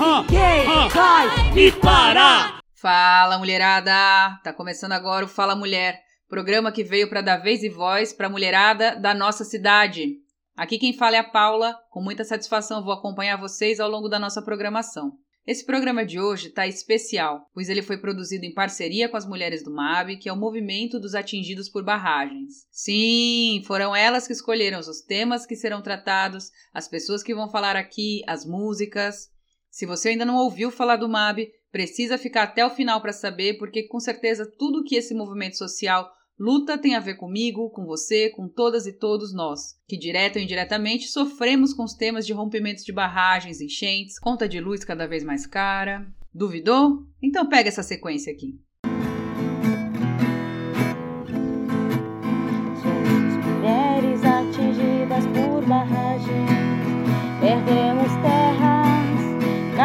Vai me parar. Fala, mulherada! Tá começando agora o Fala Mulher, programa que veio para dar vez e voz para a mulherada da nossa cidade. Aqui quem fala é a Paula. Com muita satisfação vou acompanhar vocês ao longo da nossa programação. Esse programa de hoje está especial, pois ele foi produzido em parceria com as mulheres do MAB, que é o Movimento dos Atingidos por Barragens. Sim, foram elas que escolheram os temas que serão tratados, as pessoas que vão falar aqui, as músicas. Se você ainda não ouviu falar do MAB, precisa ficar até o final para saber, porque com certeza tudo que esse movimento social luta tem a ver comigo, com você, com todas e todos nós, que direto ou indiretamente sofremos com os temas de rompimentos de barragens, enchentes, conta de luz cada vez mais cara. Duvidou? Então pega essa sequência aqui.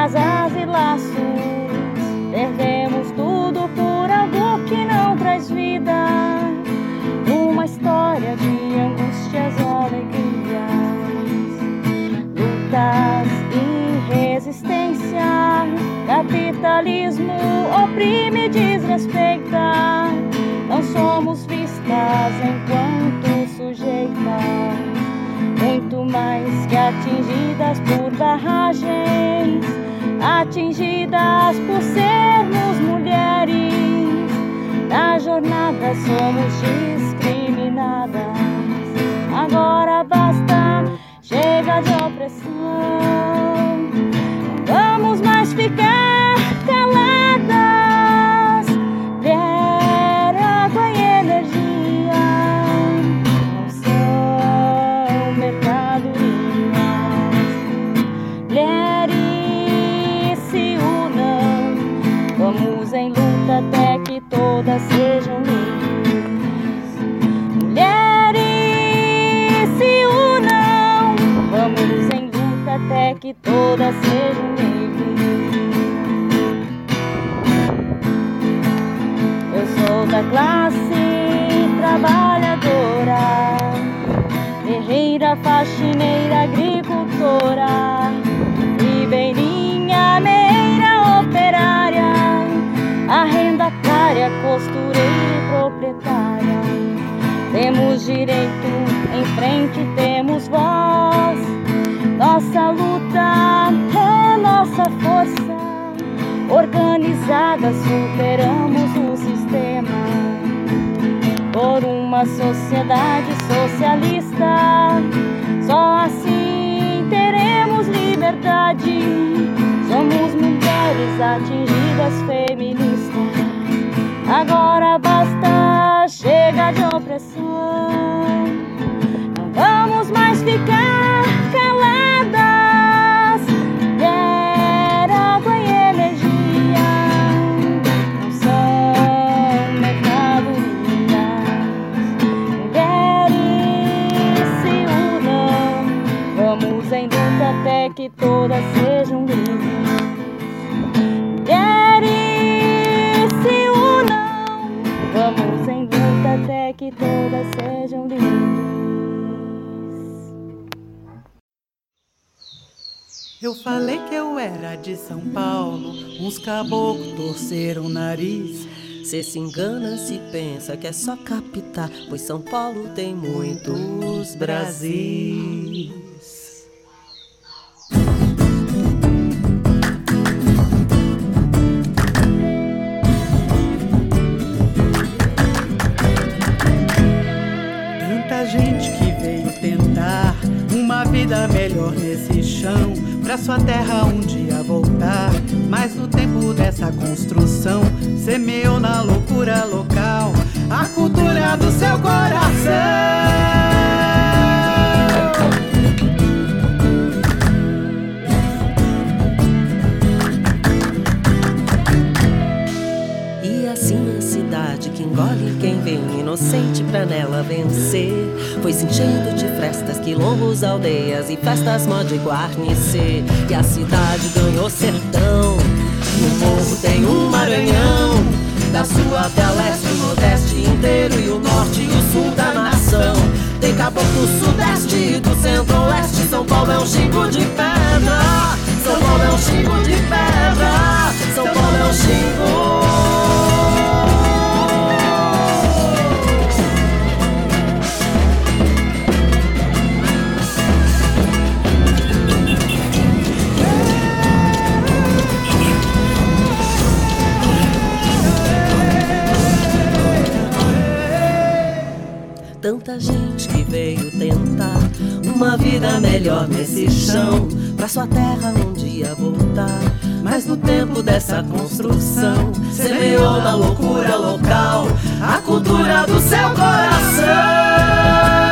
Casas e laços. Perdemos tudo por algo que não traz vida. Uma história de angústias e alegrias. Lutas e resistência. Capitalismo oprime e desrespeita. Não somos vistas enquanto sujeitas, muito mais que atingidas por barragens, atingidas por sermos mulheres. Na jornada somos discriminadas. Agora basta, chega de opressão. Não vamos mais ficar caladas. Sejam livres. Mulheres se unam, vamos em luta até que todas sejam livres. Eu sou da classe trabalhadora, guerreira, faxineira, agricultora, ribeirinha, costureira e proprietária. Temos direito, em frente temos voz. Nossa luta é nossa força. Organizadas superamos o sistema. Por uma sociedade socialista. Só assim teremos liberdade. Somos mulheres atingidas feministas. Agora basta, chega de opressão. Não vamos mais ficar caladas. Quer água e energia. Não são mercadorias. Mulheres se unam. Vamos em luta até que todas sejam que todas sejam livres. Eu falei que eu era de São Paulo, uns caboclos torceram o nariz. Cê se engana se pensa que é só capital, pois São Paulo tem muitos Brasis. Vida melhor nesse chão. pra sua terra um dia voltar. Mas no tempo dessa construção, semeou na loucura local a cultura do seu coração. Engole quem vem inocente pra nela vencer. Foi se enchendo de festas, quilombos, aldeias e festas de guarnecer. E a cidade ganhou sertão. No morro tem um Maranhão. Da sul até leste, o nordeste inteiro e o norte e o sul da nação. Tem caboclo sudeste e do centro-oeste. São Paulo é um xingo de pedra. São Paulo é um xingo de pedra. São Paulo é um xingo. Tanta gente que veio tentar uma vida melhor nesse chão, pra sua terra um dia voltar. Mas no tempo dessa construção, semeou na loucura local a cultura do seu coração.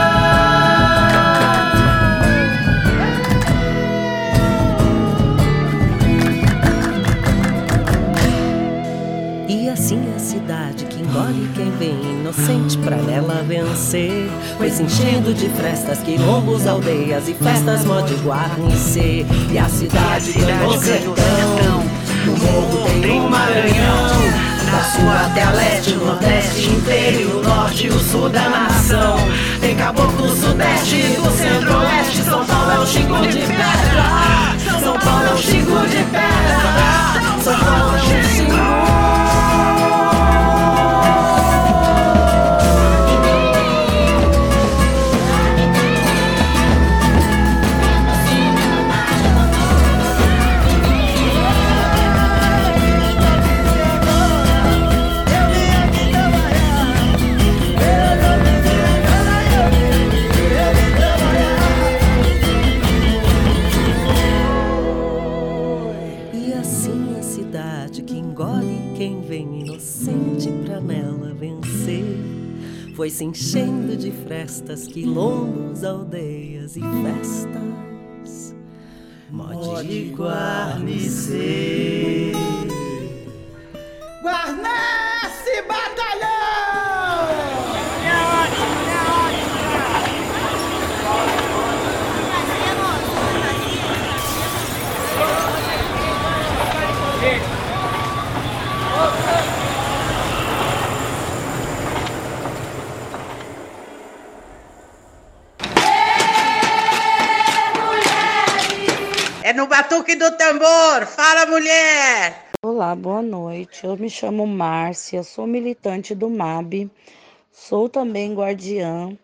Quem vem inocente pra nela vencer. Foi se enchendo de festas, quilombos, aldeias e festas de guarnecer. E a cidade ganhou sertão. No morro tem um Maranhão. Da sul até a leste, o nordeste inteiro o norte e o sul da nação. Tem caboclo sudeste e do centro-oeste. São Paulo é um xingo de pedra. São Paulo é um xingo de pedra. São Paulo é um xingo. Foi se enchendo de frestas, quilombos, aldeias e festas. Mode guarnecer. Guarnece Batalhão! No batuque do tambor. Fala, mulher! Olá, boa noite. Eu me chamo Márcia, sou militante do MAB, sou também guardiã.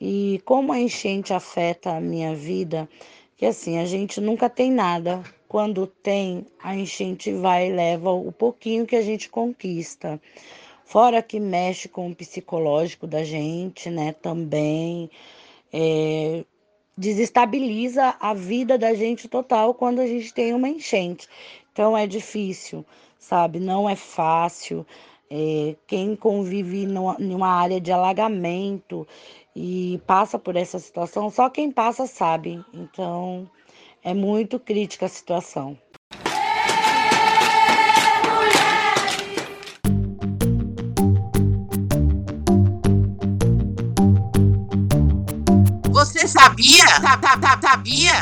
E como a enchente afeta a minha vida, que assim, a gente nunca tem nada. Quando tem, a enchente vai e leva o pouquinho que a gente conquista. Fora que mexe com o psicológico da gente, né? Também. É, desestabiliza a vida da gente total quando a gente tem uma enchente. Então é difícil, sabe? Não é fácil. É, quem convive numa, numa área de alagamento e passa por essa situação, só quem passa sabe. Então é muito crítica a situação. Sabia? Sabia?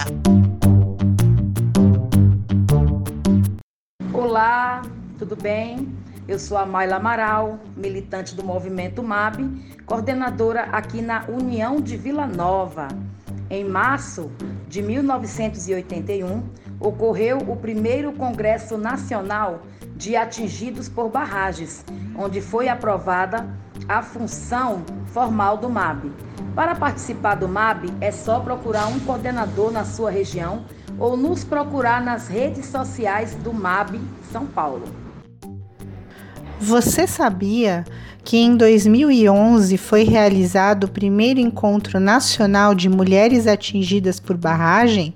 Olá, tudo bem? Eu sou a Mayla Amaral, militante do movimento MAB, coordenadora aqui na União de Vila Nova. Em março de 1981, ocorreu o primeiro Congresso Nacional de Atingidos por Barragens, onde foi aprovada a função formal do MAB. Para participar do MAB, é só procurar um coordenador na sua região ou nos procurar nas redes sociais do MAB São Paulo. Você sabia que em 2011 foi realizado o primeiro encontro nacional de mulheres atingidas por barragem,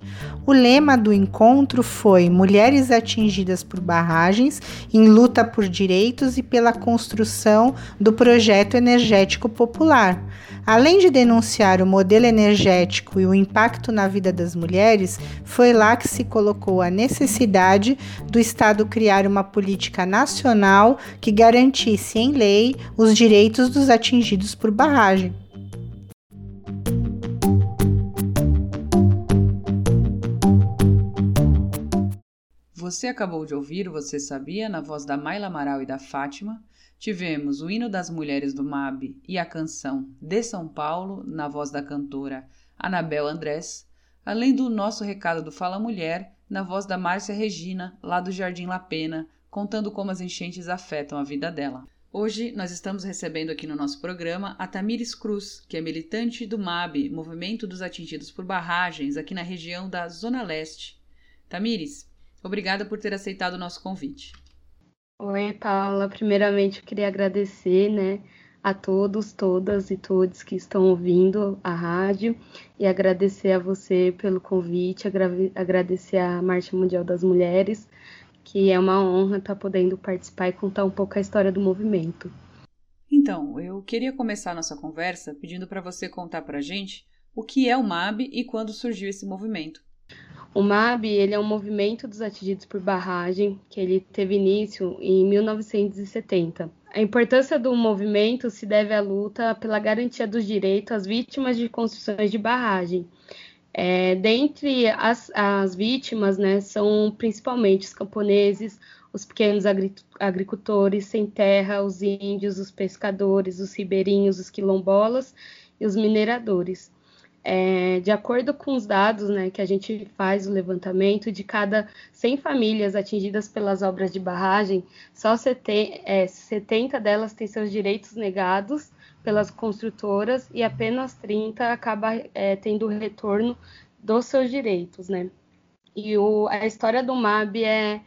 O lema do encontro foi Mulheres atingidas por barragens em luta por direitos e pela construção do projeto energético popular. Além de denunciar o modelo energético e o impacto na vida das mulheres, foi lá que se colocou a necessidade do Estado criar uma política nacional que garantisse em lei os direitos dos atingidos por barragem. Você acabou de ouvir Você Sabia, na voz da Maila Amaral e da Fátima, Tivemos o hino das mulheres do MAB e a canção De São Paulo, na voz da cantora Anabel Andrés, além do nosso recado do Fala Mulher, na voz da Márcia Regina, lá do Jardim La Pena, contando como as enchentes afetam a vida dela. Hoje nós estamos recebendo aqui no nosso programa a Tamires Cruz, que é militante do MAB, Movimento dos Atingidos por Barragens, aqui na região da Zona Leste. Tamires, obrigada por ter aceitado o nosso convite. Oi, Paula. Primeiramente, eu queria agradecer, né, a todos, todas e todos que estão ouvindo a rádio e agradecer a você pelo convite, agradecer à Marcha Mundial das Mulheres, que é uma honra estar podendo participar e contar um pouco a história do movimento. Então, eu queria começar nossa conversa pedindo para você contar para a gente o que é o MAB e quando surgiu esse movimento. O MAB ele é um movimento dos atingidos por barragem que ele teve início em 1970. A importância do movimento se deve à luta pela garantia dos direitos às vítimas de construções de barragem. É, dentre as, as vítimas, né, são principalmente os camponeses, os pequenos agricultores sem terra, os índios, os pescadores, os ribeirinhos, os quilombolas e os mineradores. É, de acordo com os dados né, que a gente faz o levantamento, de cada 100 famílias atingidas pelas obras de barragem, só 70, é, 70 delas têm seus direitos negados pelas construtoras e apenas 30 acaba é, tendo retorno dos seus direitos. Né? E o, a história do MAB é,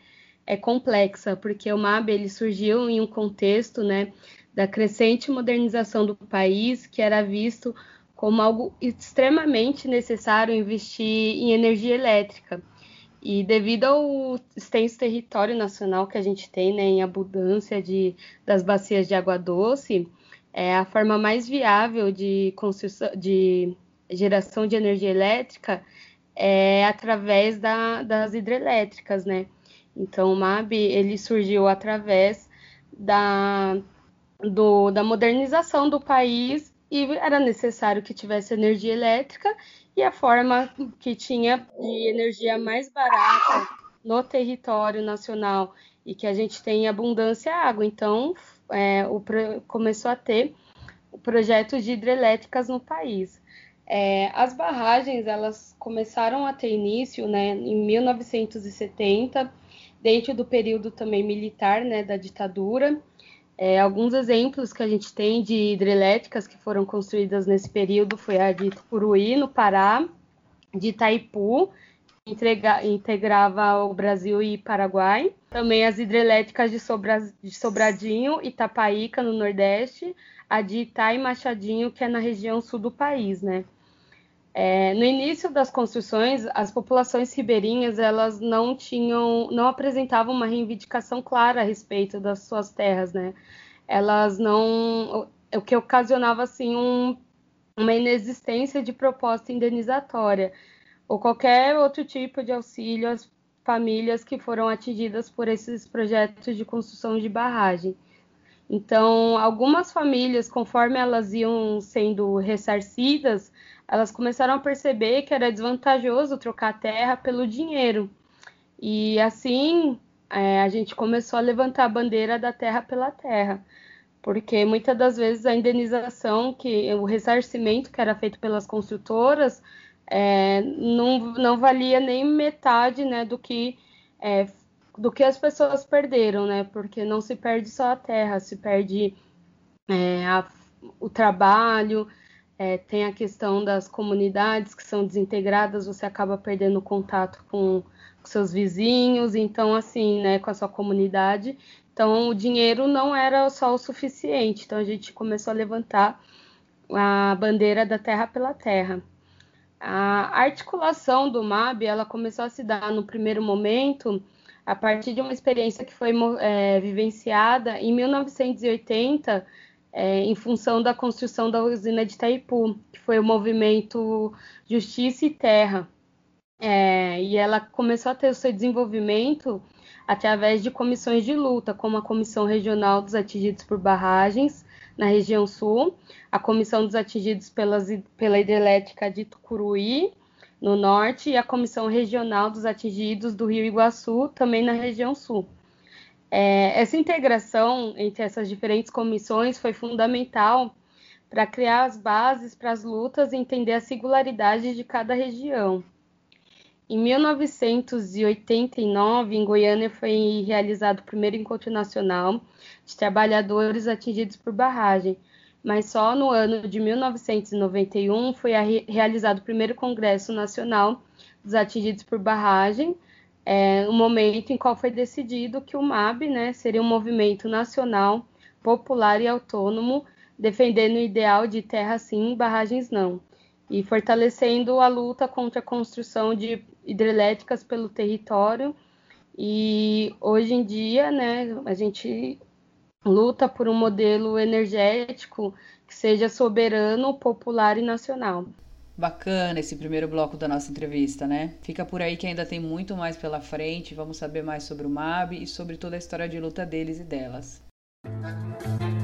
é complexa, porque o MAB ele surgiu em um contexto né, da crescente modernização do país, que era visto como algo extremamente necessário investir em energia elétrica. E devido ao extenso território nacional que a gente tem, né, em abundância de, das bacias de água doce, é a forma mais viável de, de geração de energia elétrica é através da, das hidrelétricas, né? Então, o MAB ele surgiu através da, do, da modernização do país e era necessário que tivesse energia elétrica e a forma que tinha de energia mais barata no território nacional e que a gente tem abundância de água. Então, é, o, começou a ter o projeto de hidrelétricas no país. É, as barragens elas começaram a ter início né, em 1970, dentro do período também militar né, da ditadura, é, alguns exemplos que a gente tem de hidrelétricas que foram construídas nesse período foi a de Tucuruí, no Pará, de Itaipu, entrega, integrava o Brasil e Paraguai. Também as hidrelétricas de, Sobra, de Sobradinho e Tapaíca, no Nordeste, a de Ita e Machadinho, que é na região sul do país, né? É, no início das construções, as populações ribeirinhas elas não tinham, não apresentavam uma reivindicação clara a respeito das suas terras, né? Elas não, o que ocasionava assim um, uma inexistência de proposta indenizatória ou qualquer outro tipo de auxílio às famílias que foram atingidas por esses projetos de construção de barragem. Então, algumas famílias, conforme elas iam sendo ressarcidas, elas começaram a perceber que era desvantajoso trocar terra pelo dinheiro. E assim é, a gente começou a levantar a bandeira da terra pela terra, porque muitas das vezes a indenização, que o ressarcimento que era feito pelas construtoras, é, não, não valia nem metade né, do que é, do que as pessoas perderam, né? Porque não se perde só a terra, se perde é, a, o trabalho, é, tem a questão das comunidades que são desintegradas, você acaba perdendo contato com, com seus vizinhos, então assim, né, com a sua comunidade. Então o dinheiro não era só o suficiente. Então a gente começou a levantar a bandeira da terra pela terra. A articulação do MAB ela começou a se dar no primeiro momento a partir de uma experiência que foi é, vivenciada em 1980 é, em função da construção da usina de Itaipu, que foi o movimento Justiça e Terra. É, e ela começou a ter o seu desenvolvimento através de comissões de luta, como a Comissão Regional dos Atingidos por Barragens, na região sul, a Comissão dos Atingidos pelas, pela Hidrelétrica de Tucuruí, no norte, e a Comissão Regional dos Atingidos do Rio Iguaçu, também na região sul. É, essa integração entre essas diferentes comissões foi fundamental para criar as bases para as lutas e entender a singularidade de cada região. Em 1989, em Goiânia, foi realizado o primeiro encontro nacional de trabalhadores atingidos por barragem, mas só no ano de 1991 foi realizado o primeiro Congresso Nacional dos Atingidos por Barragem, é, um momento em qual foi decidido que o MAB né, seria um movimento nacional, popular e autônomo, defendendo o ideal de terra sim, barragens não, e fortalecendo a luta contra a construção de hidrelétricas pelo território. E hoje em dia, né, a gente luta por um modelo energético que seja soberano, popular e nacional. Bacana esse primeiro bloco da nossa entrevista, né? Fica por aí que ainda tem muito mais pela frente. Vamos saber mais sobre o MAB e sobre toda a história de luta deles e delas. que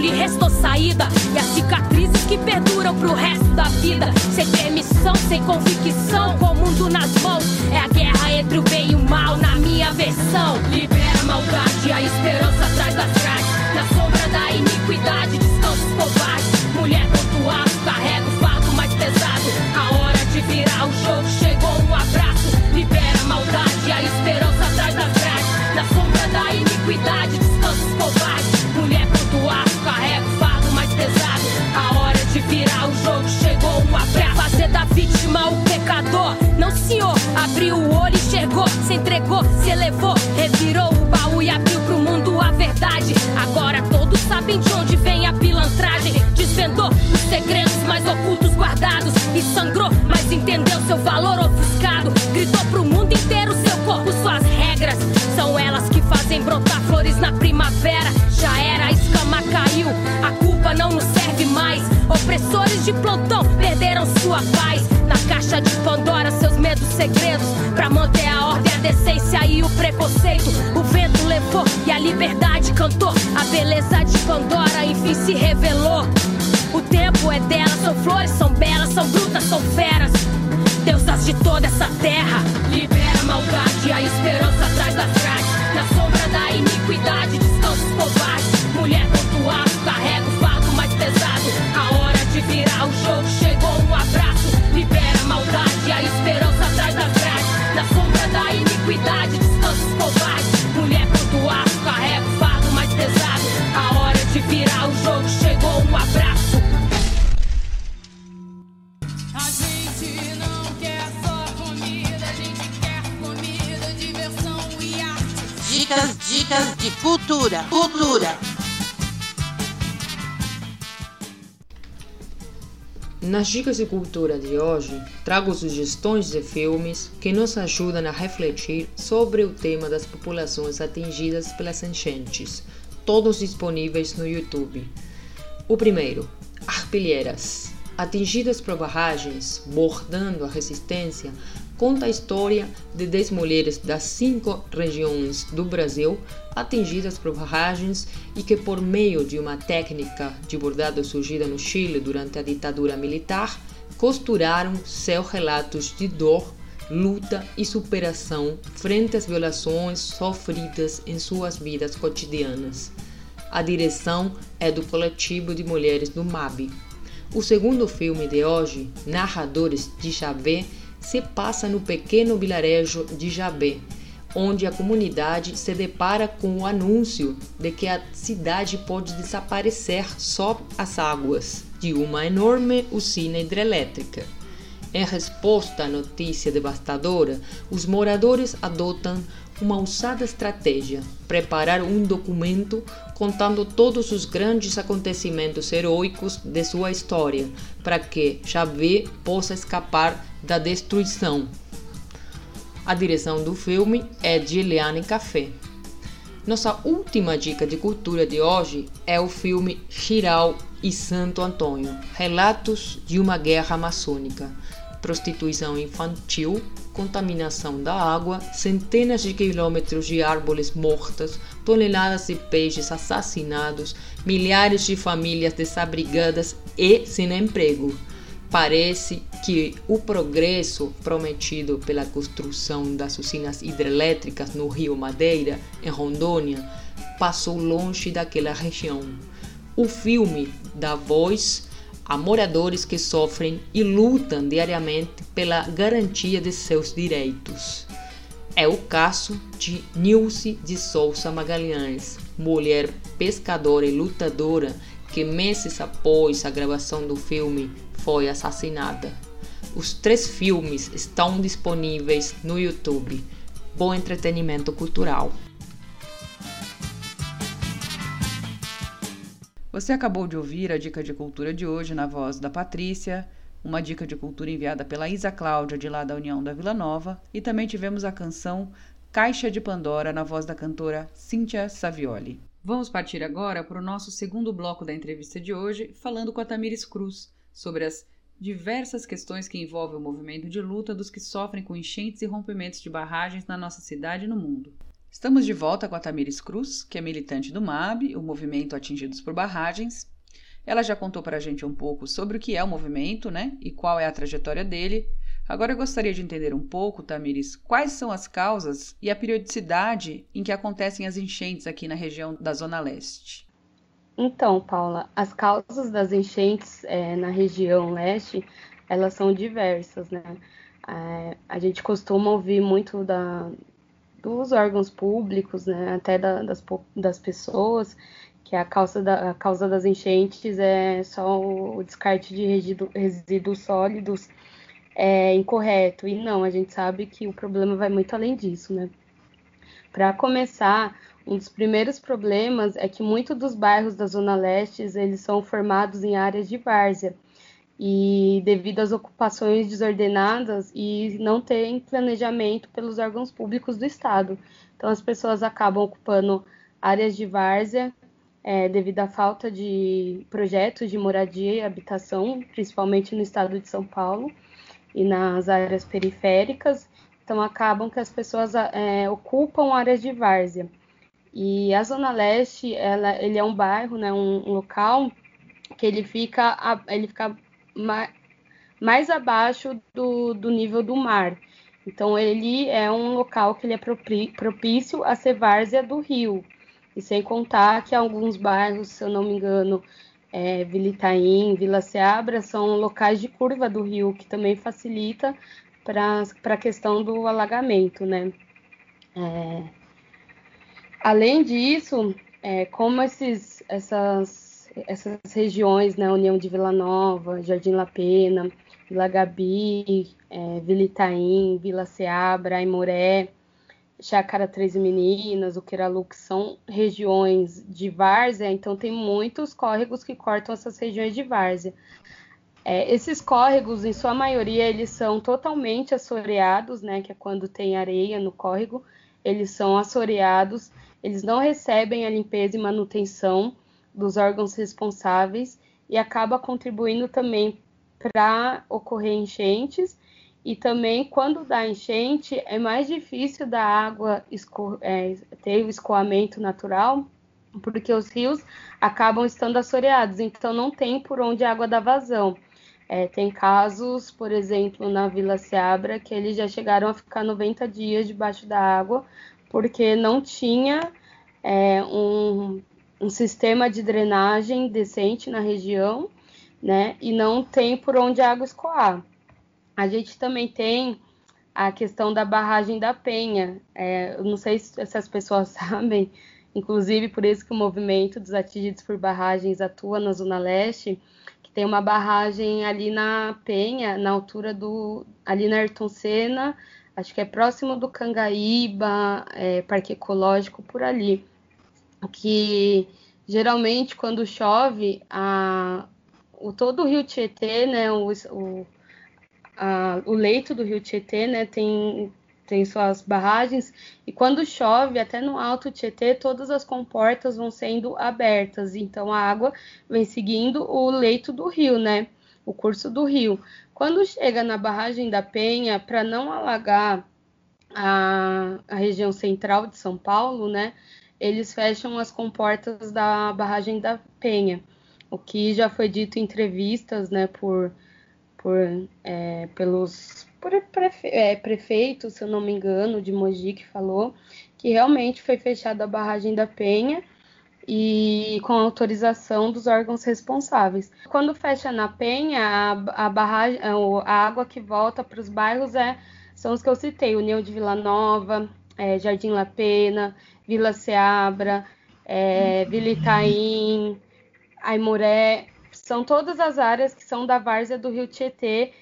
inibida, não Dicas de cultura de hoje, trago sugestões de filmes que nos ajudam a refletir sobre o tema das populações atingidas pelas enchentes, todos disponíveis no YouTube. O primeiro, Arpilheiras. Atingidas por Barragens, Bordando a Resistência, conta a história de 10 mulheres das cinco regiões do Brasil atingidas por barragens e que, por meio de uma técnica de bordado surgida no Chile durante a ditadura militar, costuraram seus relatos de dor, luta e superação frente às violações sofridas em suas vidas cotidianas. A direção é do coletivo de mulheres do MAB. O segundo filme de hoje, Narradores de Javé, se passa no pequeno vilarejo de Jabé, onde a comunidade se depara com o anúncio de que a cidade pode desaparecer sob as águas de uma enorme usina hidrelétrica. Em resposta à notícia devastadora, os moradores adotam uma ousada estratégia: preparar um documento contando todos os grandes acontecimentos heróicos de sua história, para que Xavier possa escapar da destruição. A direção do filme é de Eliane Café. Nossa última dica de cultura de hoje é o filme Chiral e Santo Antônio Relatos de uma Guerra Amazônica. Prostituição infantil, contaminação da água, centenas de quilômetros de árvores mortas, toneladas de peixes assassinados, milhares de famílias desabrigadas e sem emprego. Parece que o progresso prometido pela construção das usinas hidrelétricas no Rio Madeira, em Rondônia, passou longe daquela região. O filme dá voz a moradores que sofrem e lutam diariamente pela garantia de seus direitos. É o caso de Nilce de Souza Magalhães, mulher pescadora e lutadora que meses após a gravação do filme foi assassinada. Os três filmes estão disponíveis no YouTube. Bom entretenimento cultural. Você acabou de ouvir a dica de cultura de hoje na voz da Patrícia, uma dica de cultura enviada pela Isa Cláudia, de lá da União da Vila Nova, e também tivemos a canção Caixa de Pandora, na voz da cantora Cíntia Savioli. Vamos partir agora para o nosso segundo bloco da entrevista de hoje, falando com a Tamires Cruz sobre as diversas questões que envolvem o movimento de luta dos que sofrem com enchentes e rompimentos de barragens na nossa cidade e no mundo. Estamos de volta com a Tamires Cruz, que é militante do MAB, o Movimento Atingidos por Barragens. Ela já contou para a gente um pouco sobre o que é o movimento, né? E qual é a trajetória dele. Agora eu gostaria de entender um pouco, Tamires, quais são as causas e a periodicidade em que acontecem as enchentes aqui na região da Zona Leste. Então, Paula, as causas das enchentes é, na região leste, elas são diversas, né? É, a gente costuma ouvir muito da, dos órgãos públicos, né, até da, das, das pessoas, que a causa, da, a causa das enchentes é só o descarte de resíduo, resíduos sólidos é incorreto. E não, a gente sabe que o problema vai muito além disso, né? Para começar, um dos primeiros problemas é que muitos dos bairros da Zona Leste eles são formados em áreas de várzea e devido às ocupações desordenadas e não tem planejamento pelos órgãos públicos do Estado. Então, as pessoas acabam ocupando áreas de várzea é, devido à falta de projetos de moradia e habitação, principalmente no estado de São Paulo e nas áreas periféricas. Então, acabam que as pessoas é, ocupam áreas de várzea. E a Zona Leste, ela, ele é um bairro, né, um, um local que ele fica, ele fica mais abaixo do, do nível do mar. Então, ele é um local que ele é propício a ser várzea do rio. E sem contar que alguns bairros, se eu não me engano, é, Vila Itaim, Vila Seabra, são locais de curva do rio, que também facilita para a questão do alagamento, né? É, além disso, é, como esses, essas essas regiões, né, União de Vila Nova, Jardim La Pena, Vila Gabi, é, Vila Itaim, Vila Seabra, Aimoré, Chácara Três Meninas, o Queralu, que são regiões de várzea, então tem muitos córregos que cortam essas regiões de várzea. É, esses córregos, em sua maioria, eles são totalmente assoreados, né, que é quando tem areia no córrego, eles são assoreados, eles não recebem a limpeza e manutenção, dos órgãos responsáveis e acaba contribuindo também para ocorrer enchentes e também quando dá enchente é mais difícil da água é, ter o escoamento natural porque os rios acabam estando assoreados, então não tem por onde a água dar vazão. É, tem casos, por exemplo, na Vila Seabra, que eles já chegaram a ficar 90 dias debaixo da água, porque não tinha é, um, um sistema de drenagem decente na região, né? E não tem por onde a água escoar. A gente também tem a questão da barragem da Penha. É, eu não sei se as pessoas sabem, inclusive por isso que o movimento dos atingidos por barragens atua na Zona Leste, que tem uma barragem ali na Penha, na altura do. ali na Ayrton Senna, acho que é próximo do Cangaíba, é, Parque Ecológico, por ali. Que geralmente quando chove, a, o, todo o rio Tietê, né, o, o, a, o leito do rio Tietê, né, tem, tem suas barragens, e quando chove, até no Alto Tietê, todas as comportas vão sendo abertas, então a água vem seguindo o leito do rio, né, o curso do rio. Quando chega na barragem da Penha, para não alagar a, a região central de São Paulo, né, eles fecham as comportas da barragem da Penha, o que já foi dito em entrevistas, né, por, por é, pelos por prefe, é, prefeitos, se eu não me engano, de Mogi que falou que realmente foi fechada a barragem da Penha e com autorização dos órgãos responsáveis. Quando fecha na Penha, a, a barragem, a água que volta para os bairros é são os que eu citei, União de Vila Nova, é, Jardim La Pena, Vila Seabra, é, Vila Itaim, Aimoré, são todas as áreas que são da várzea do Rio Tietê,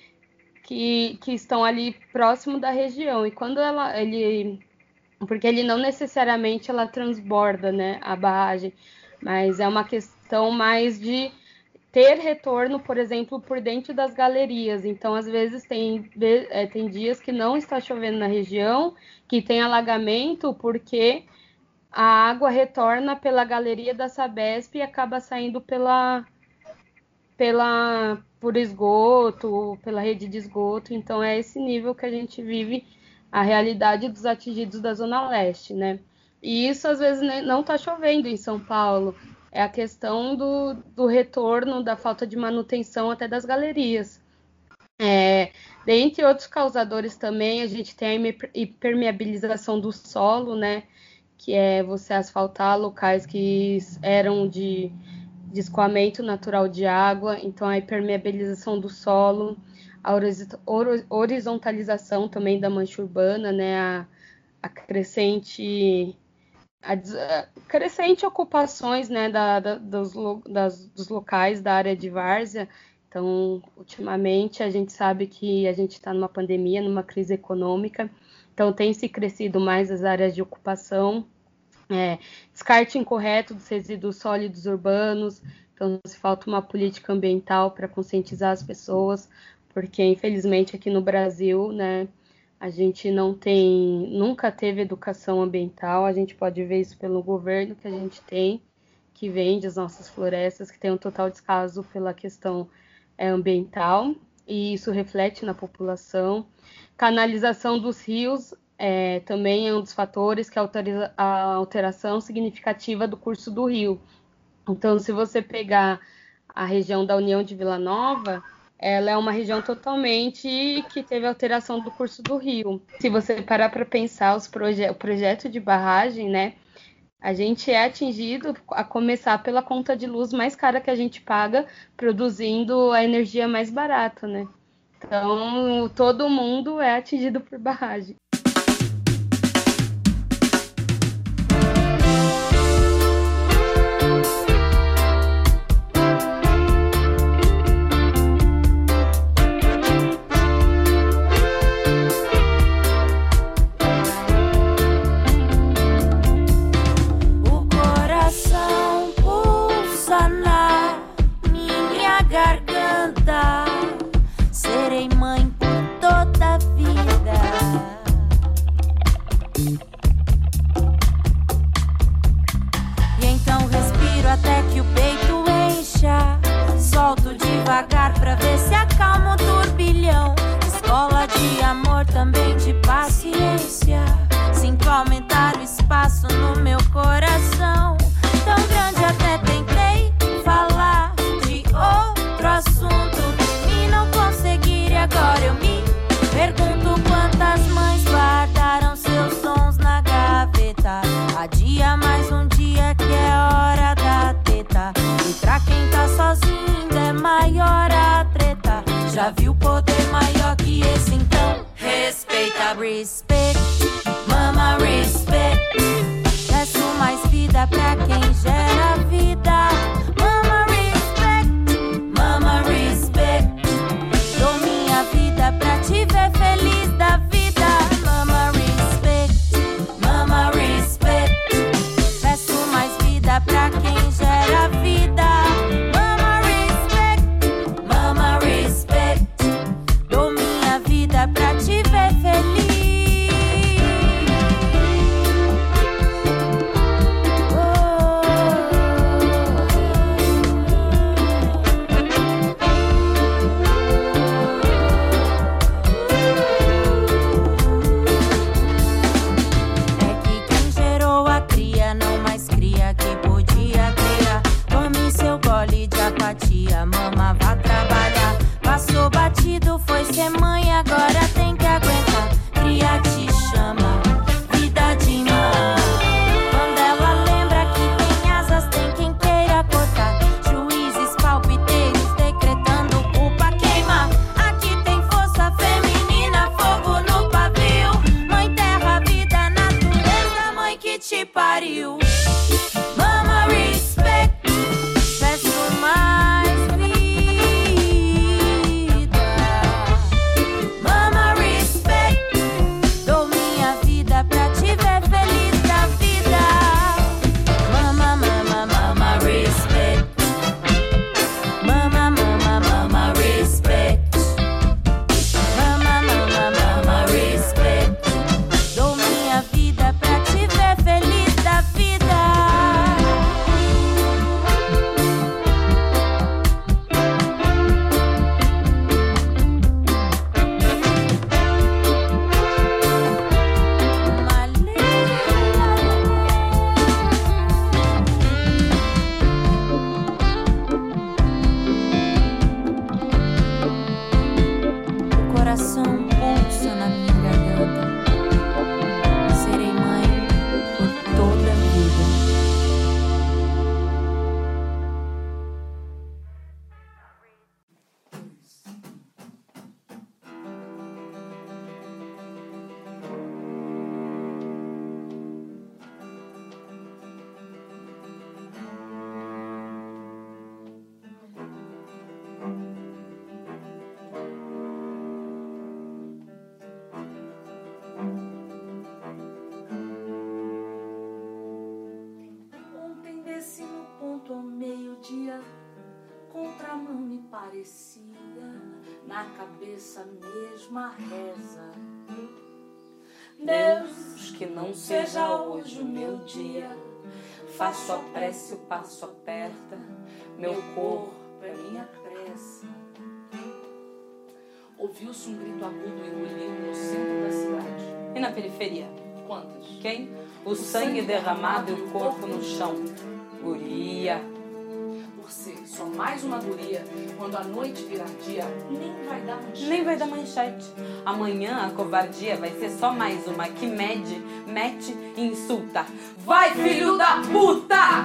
que, que estão ali próximo da região. E quando ela, ele, porque ele não necessariamente ela transborda, né, a barragem, mas é uma questão mais de ter retorno, por exemplo, por dentro das galerias. Então, às vezes, tem, é, tem dias que não está chovendo na região, que tem alagamento, porque a água retorna pela galeria da Sabesp e acaba saindo pela, pela por esgoto, pela rede de esgoto. Então, é esse nível que a gente vive a realidade dos atingidos da Zona Leste, né? E isso, às vezes, não está chovendo em São Paulo é a questão do, do retorno, da falta de manutenção até das galerias. É, dentre outros causadores também, a gente tem a impermeabilização do solo, né? Que é você asfaltar locais que eram de, de escoamento natural de água, então a impermeabilização do solo, a horizontalização também da mancha urbana, né? A, a crescente a crescente ocupações né, da, da, dos, das, dos locais da área de várzea. Então, ultimamente, a gente sabe que a gente está numa pandemia, numa crise econômica, então tem se crescido mais as áreas de ocupação, é, descarte incorreto dos resíduos sólidos urbanos, então se falta uma política ambiental para conscientizar as pessoas, porque infelizmente aqui no Brasil, né, a gente não tem, nunca teve educação ambiental, a gente pode ver isso pelo governo que a gente tem, que vende as nossas florestas, que tem um total descaso pela questão é, ambiental, e isso reflete na população. Canalização dos rios é, também é um dos fatores que autoriza a alteração significativa do curso do rio. Então, se você pegar a região da União de Vila Nova, ela é uma região totalmente que teve alteração do curso do rio. Se você parar para pensar os proje o projeto de barragem, né, a gente é atingido a começar pela conta de luz mais cara que a gente paga, produzindo a energia mais barata, né? Então, todo mundo é atingido por barragem. também de paciência. Sinto aumentar o espaço no meu. Me parecia, na cabeça mesma reza. Deus, que não seja hoje o meu dia, faço a prece, o passo aperta, meu corpo é minha pressa. Ouviu-se um grito agudo e ruído no centro da cidade. E na periferia? Quantas? Quem? O sangue derramado e o corpo no chão. Guria. Só mais uma guria, quando a noite virar dia, nem vai dar manchete. Nem vai dar manchete. Amanhã a covardia vai ser só mais uma que mede, mete e insulta. Vai, filho da puta!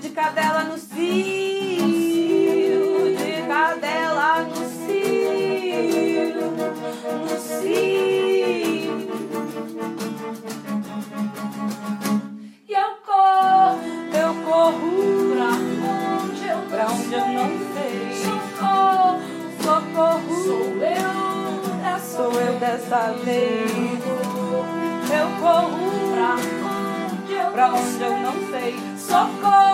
De cadela no cio De cadela no cio No cio. E eu corro, eu corro pra onde eu, Pra onde eu não sei. Socorro, Socorro sou eu Sou eu dessa vez. Eu corro pra onde eu, pra onde eu não sei. Socorro,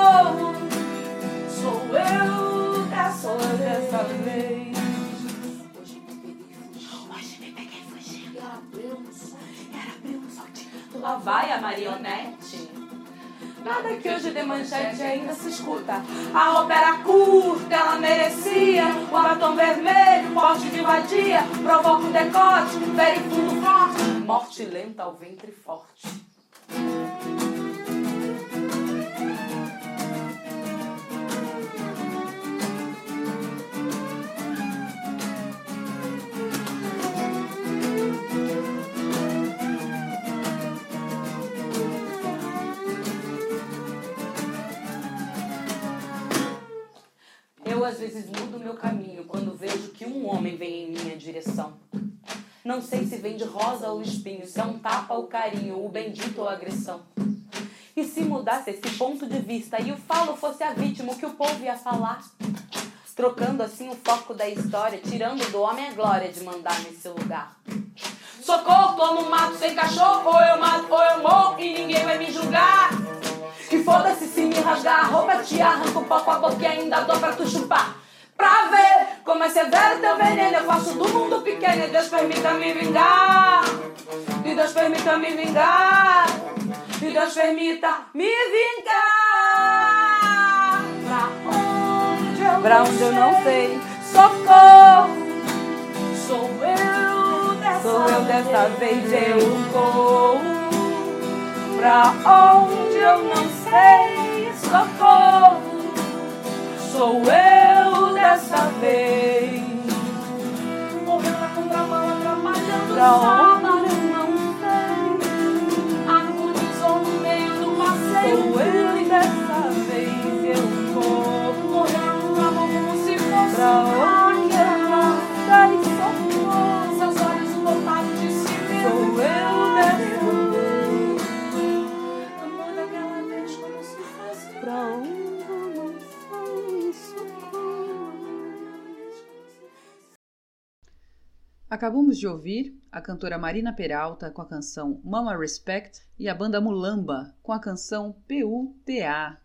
Hoje. Era. Lá vai a marionete. Nada que hoje de manchete ainda se escuta. A roupa era curta, ela merecia. O batom vermelho, porte de vadia. Provoca um decote, fere fundo forte. Morte lenta ao ventre forte. Às vezes mudo meu caminho quando vejo que um homem vem em minha direção. Não sei se vem de rosa ou espinho, se é um tapa ou carinho, o bendito ou agressão. E se mudasse esse ponto de vista e o falo fosse a vítima, o que o povo ia falar? Trocando assim o foco da história, tirando do homem a glória de mandar nesse lugar. Socorro, tô no mato sem cachorro, ou eu mato ou eu morro e ninguém vai me julgar. Que foda-se se me rasgar a roupa, te arranco o pó com a boca e ainda dou pra tu chupar. Pra ver como é severo teu veneno, eu faço do mundo pequeno e Deus permita me vingar. E Deus permita me vingar. E Deus permita me vingar. Pra onde eu, pra onde eu não sei. Socorro. Sou eu dessa Sou eu dessa vez, eu vou. Pra onde eu não sei. Socorro. Sou eu dessa vez. Morreu na contramão, atrapalhando Pra Acabamos de ouvir a cantora Marina Peralta com a canção Mama Respect e a banda Mulamba com a canção PUTA.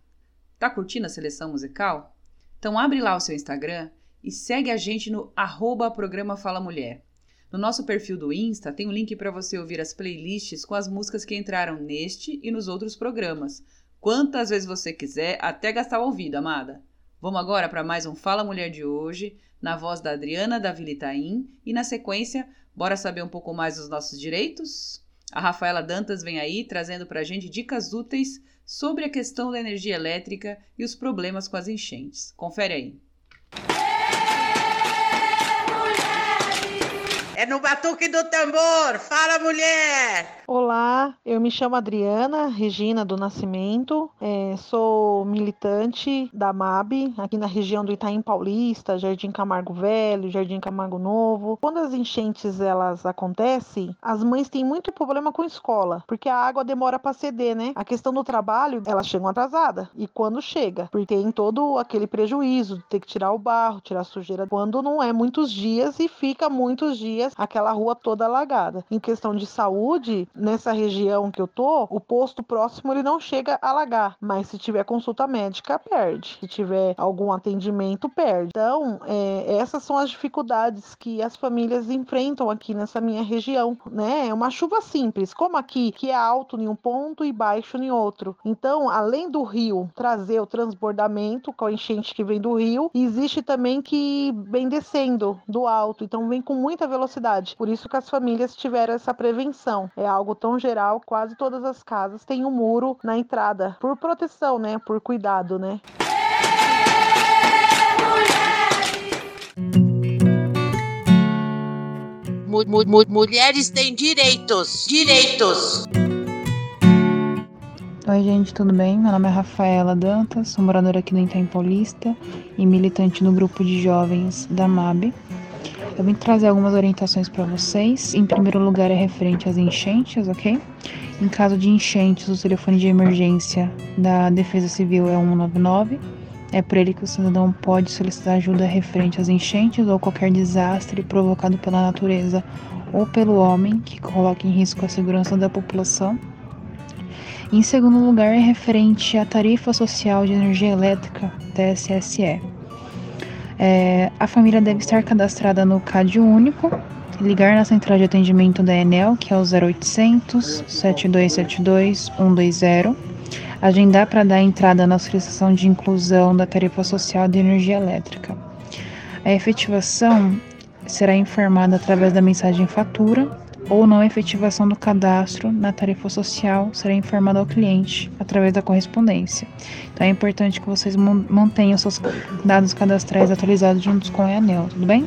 Tá curtindo a seleção musical? Então abre lá o seu Instagram e segue a gente no arroba programa Fala Mulher. No nosso perfil do Insta tem um link para você ouvir as playlists com as músicas que entraram neste e nos outros programas. Quantas vezes você quiser, até gastar o ouvido, amada. Vamos agora para mais um Fala Mulher de hoje, na voz da Adriana Davila Itaim, e na sequência, bora saber um pouco mais dos nossos direitos? A Rafaela Dantas vem aí trazendo para a gente dicas úteis sobre a questão da energia elétrica e os problemas com as enchentes. Confere aí. É no batuque do tambor. Fala, mulher! Olá, eu me chamo Adriana Regina do Nascimento, é, sou militante da MAB, aqui na região do Itaim Paulista, Jardim Camargo Velho, Jardim Camargo Novo. Quando as enchentes elas acontecem, as mães têm muito problema com escola, porque a água demora para ceder, né? A questão do trabalho, elas chegam atrasadas. E quando chega, porque tem todo aquele prejuízo de ter que tirar o barro, tirar a sujeira, quando não é muitos dias e fica muitos dias aquela rua toda alagada. Em questão de saúde, nessa região que eu tô, o posto próximo ele não chega a alagar, mas se tiver consulta médica, perde. Se tiver algum atendimento, perde. Então, é, essas são as dificuldades que as famílias enfrentam aqui nessa minha região, né? É uma chuva simples, como aqui, que é alto em um ponto e baixo em outro. Então, além do rio trazer o transbordamento com a enchente que vem do rio, existe também que vem descendo do alto, então vem com muita velocidade. Por isso que as famílias tiveram essa prevenção. É algo tão geral, quase todas as casas têm um muro na entrada, por proteção, né? Por cuidado, né? Mu- mu- mu- mulheres têm direitos. Direitos. Oi, gente, tudo bem? Meu nome é Rafaela Dantas, sou moradora aqui do Itaim Paulista e militante no grupo de jovens da MAB. Eu vim trazer algumas orientações para vocês. Em primeiro lugar, é referente às enchentes, ok? Em caso de enchentes, o telefone de emergência da Defesa Civil é 199. É por ele que o cidadão pode solicitar ajuda referente às enchentes ou qualquer desastre provocado pela natureza ou pelo homem que coloque em risco a segurança da população. Em segundo lugar, é referente à tarifa social de energia elétrica, TSSE. É, a família deve estar cadastrada no CAD único ligar na central de atendimento da Enel, que é o 0800 7272 120, agendar para dar entrada na solicitação de inclusão da tarifa social de energia elétrica. A efetivação será informada através da mensagem fatura ou não efetivação do cadastro na tarifa social será informada ao cliente através da correspondência. Então é importante que vocês mantenham seus dados cadastrais atualizados juntos com a ANEL, tudo bem?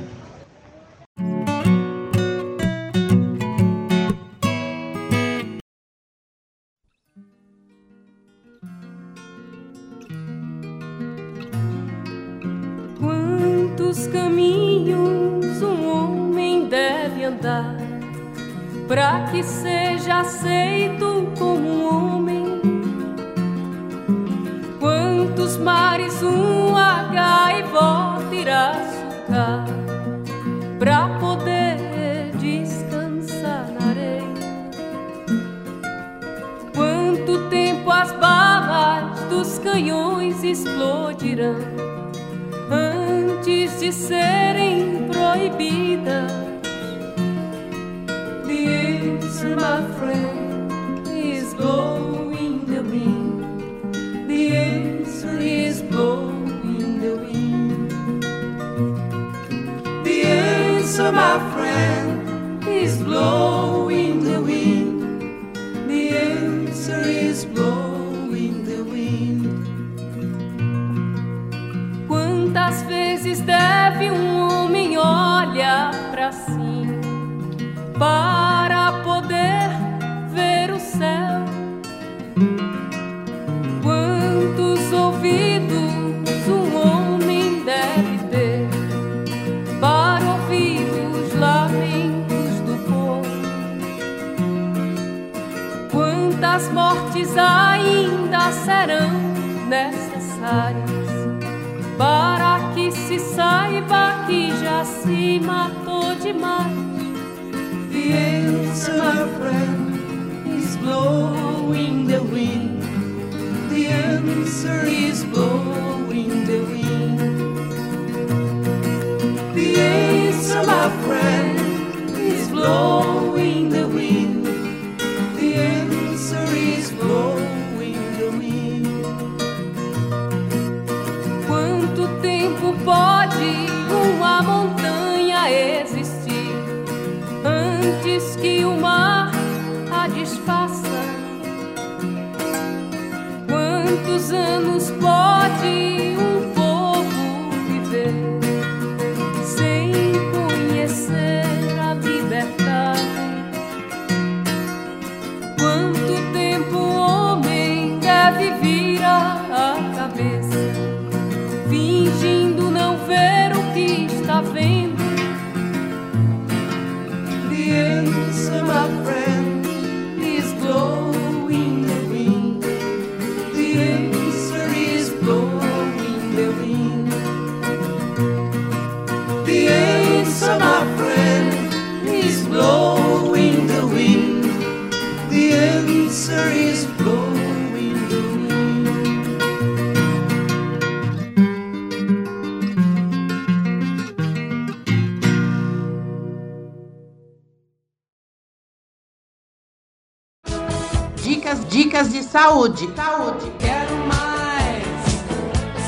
Saúde. Saúde. Quero mais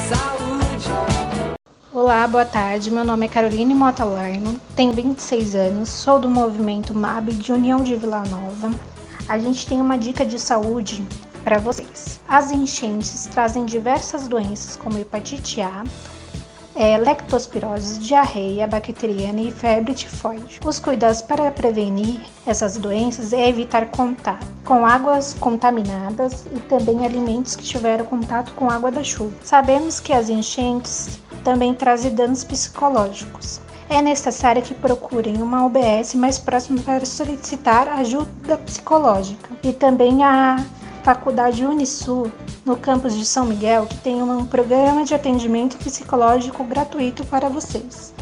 saúde. Olá, boa tarde. Meu nome é Caroline Mota Larno, tenho 26 anos, sou do movimento MAB de União de Vila Nova. A gente tem uma dica de saúde para vocês. As enchentes trazem diversas doenças como hepatite A, é, lectospirose, diarreia bacteriana e febre tifoide. Os cuidados para prevenir essas doenças é evitar contato com águas contaminadas e também alimentos que tiveram contato com água da chuva. Sabemos que as enchentes também trazem danos psicológicos. É necessário que procurem uma UBS mais próxima para solicitar ajuda psicológica e também a Faculdade Unisul, no campus de São Miguel, que tem um programa de atendimento psicológico gratuito para vocês.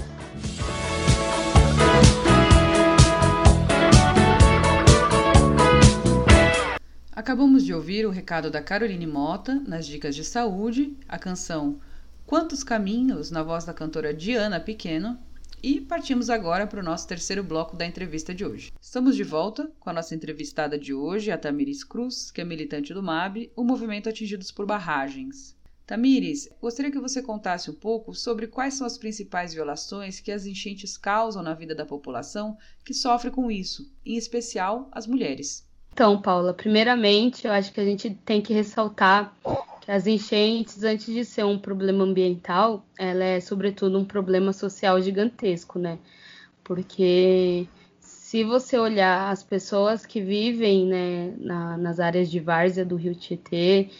Acabamos de ouvir o recado da Caroline Mota nas dicas de saúde, a canção Quantos Caminhos, na voz da cantora Diana Pequeno, E partimos agora para o nosso terceiro bloco da entrevista de hoje. Estamos de volta com a nossa entrevistada de hoje, a Tamires Cruz, que é militante do MAB, o Movimento Atingidos por Barragens. Tamires, gostaria que você contasse um pouco sobre quais são as principais violações que as enchentes causam na vida da população que sofre com isso, em especial as mulheres. Então, Paula, primeiramente, eu acho que a gente tem que ressaltar as enchentes, antes de ser um problema ambiental, ela é sobretudo um problema social gigantesco, né? Porque se você olhar as pessoas que vivem né, na, nas áreas de várzea do Rio Tietê,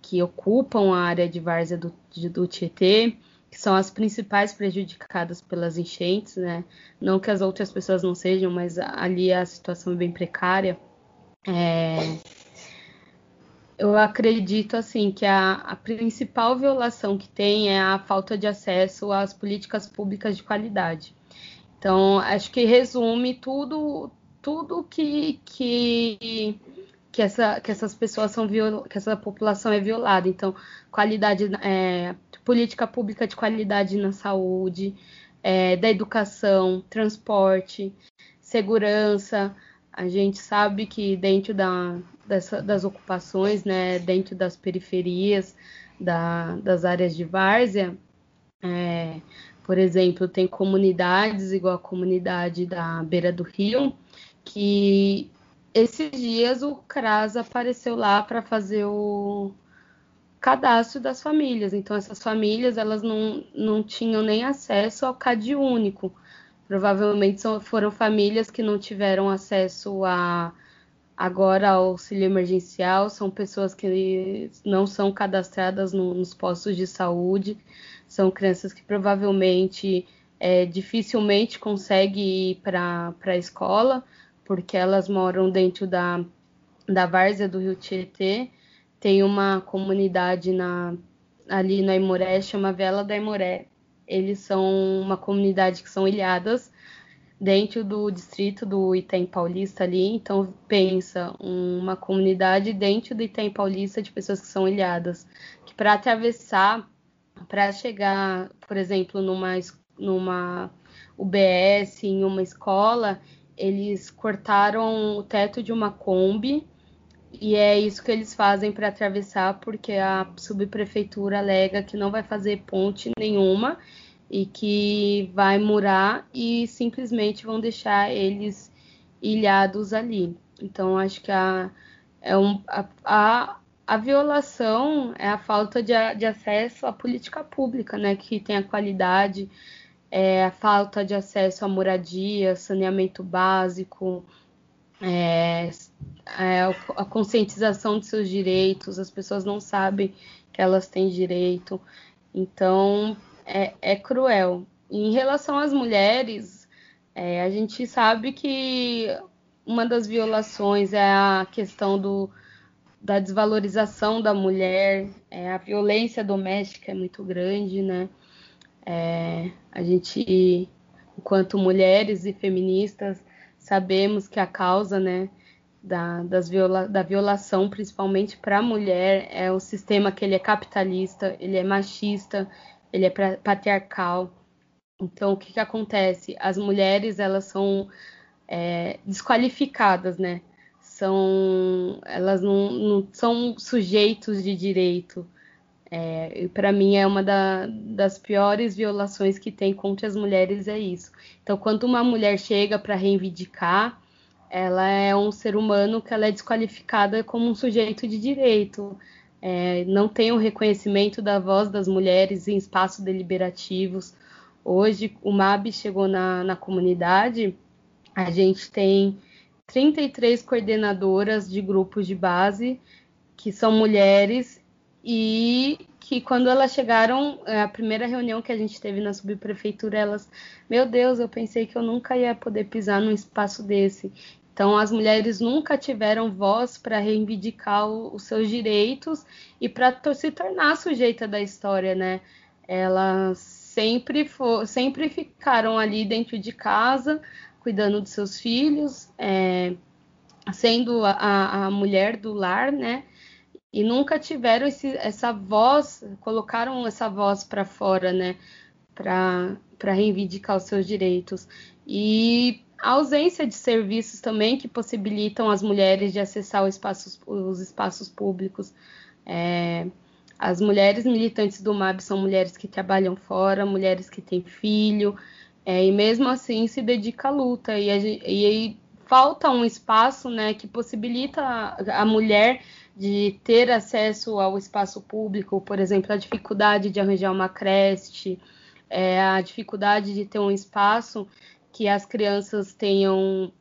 que ocupam a área de várzea do, do Tietê, que são as principais prejudicadas pelas enchentes, né? Não que as outras pessoas não sejam, mas ali a situação é bem precária. É, eu acredito assim que a, a, principal violação que tem é a falta de acesso às políticas públicas de qualidade. Então, acho que resume tudo tudo que, que, que, essa, que essas pessoas são que essa população é violada. Então, qualidade é, política pública de qualidade na saúde, é, da educação, transporte, segurança. A gente sabe que dentro da, dessa, das ocupações, né, dentro das periferias da, das áreas de várzea, é, por exemplo, tem comunidades, igual a comunidade da beira do rio, que esses dias o CRAS apareceu lá para fazer o cadastro das famílias. Então, essas famílias elas não, não tinham nem acesso ao CAD único. Provavelmente são, foram famílias que não tiveram acesso a Agora, auxílio emergencial são pessoas que não são cadastradas no, nos postos de saúde, são crianças que provavelmente é, dificilmente conseguem ir para a escola, porque elas moram dentro da, da várzea do Rio Tietê. Tem uma comunidade na, ali na Imoré, chama Vela da Imoré. Eles são uma comunidade que são ilhadas, dentro do distrito do Itaim Paulista ali. Então, pensa uma comunidade dentro do Itaim Paulista de pessoas que são ilhadas, que para atravessar, para chegar, por exemplo, numa, numa UBS, em uma escola, eles cortaram o teto de uma Kombi. E é isso que eles fazem para atravessar, porque a subprefeitura alega que não vai fazer ponte nenhuma e que vai murar e simplesmente vão deixar eles ilhados ali. Então, acho que a, é um, a, a, a violação é a falta de, de, acesso à política pública, né, que tem a qualidade, é a falta de acesso à moradia, saneamento básico, é, é a conscientização de seus direitos, as pessoas não sabem que elas têm direito. Então, é, é cruel. Em relação às mulheres, é, a gente sabe que uma das violações é a questão do, da desvalorização da mulher, é, a violência doméstica é muito grande, né? É, a gente, enquanto mulheres e feministas, sabemos que a causa, né, da, das viola, da violação, principalmente para a mulher, é o sistema que ele é capitalista, ele é machista, ele é patriarcal. Então, o que, que acontece? As mulheres, elas são é, desqualificadas, né? São, elas não, não são sujeitos de direito. É, para mim é uma da, das piores violações que tem contra as mulheres é isso. Então, quando uma mulher chega para reivindicar, ela é um ser humano que ela é desqualificada como um sujeito de direito é, não tem o reconhecimento da voz das mulheres em espaços deliberativos. Hoje, o MAB chegou na, na comunidade, a gente tem 33 coordenadoras de grupos de base que são mulheres e que quando elas chegaram, é, a primeira reunião que a gente teve na subprefeitura, elas, meu Deus, eu pensei que eu nunca ia poder pisar num espaço desse. Então, as mulheres nunca tiveram voz para reivindicar o, os seus direitos e para se tornar sujeita da história, né? Elas sempre, sempre ficaram ali dentro de casa, cuidando dos seus filhos, é, sendo a, a, mulher do lar, né? E nunca tiveram esse, essa voz, colocaram essa voz para fora, né? Para reivindicar os seus direitos. E a ausência de serviços também que possibilitam as mulheres de acessar os espaços, os espaços públicos. É, as mulheres militantes do MAB são mulheres que trabalham fora, mulheres que têm filho, é, e mesmo assim se dedica à luta. E, e, falta um espaço né, que possibilita a, a mulher de ter acesso ao espaço público, por exemplo, a dificuldade de arranjar uma creche, é, a dificuldade de ter um espaço que as crianças tenham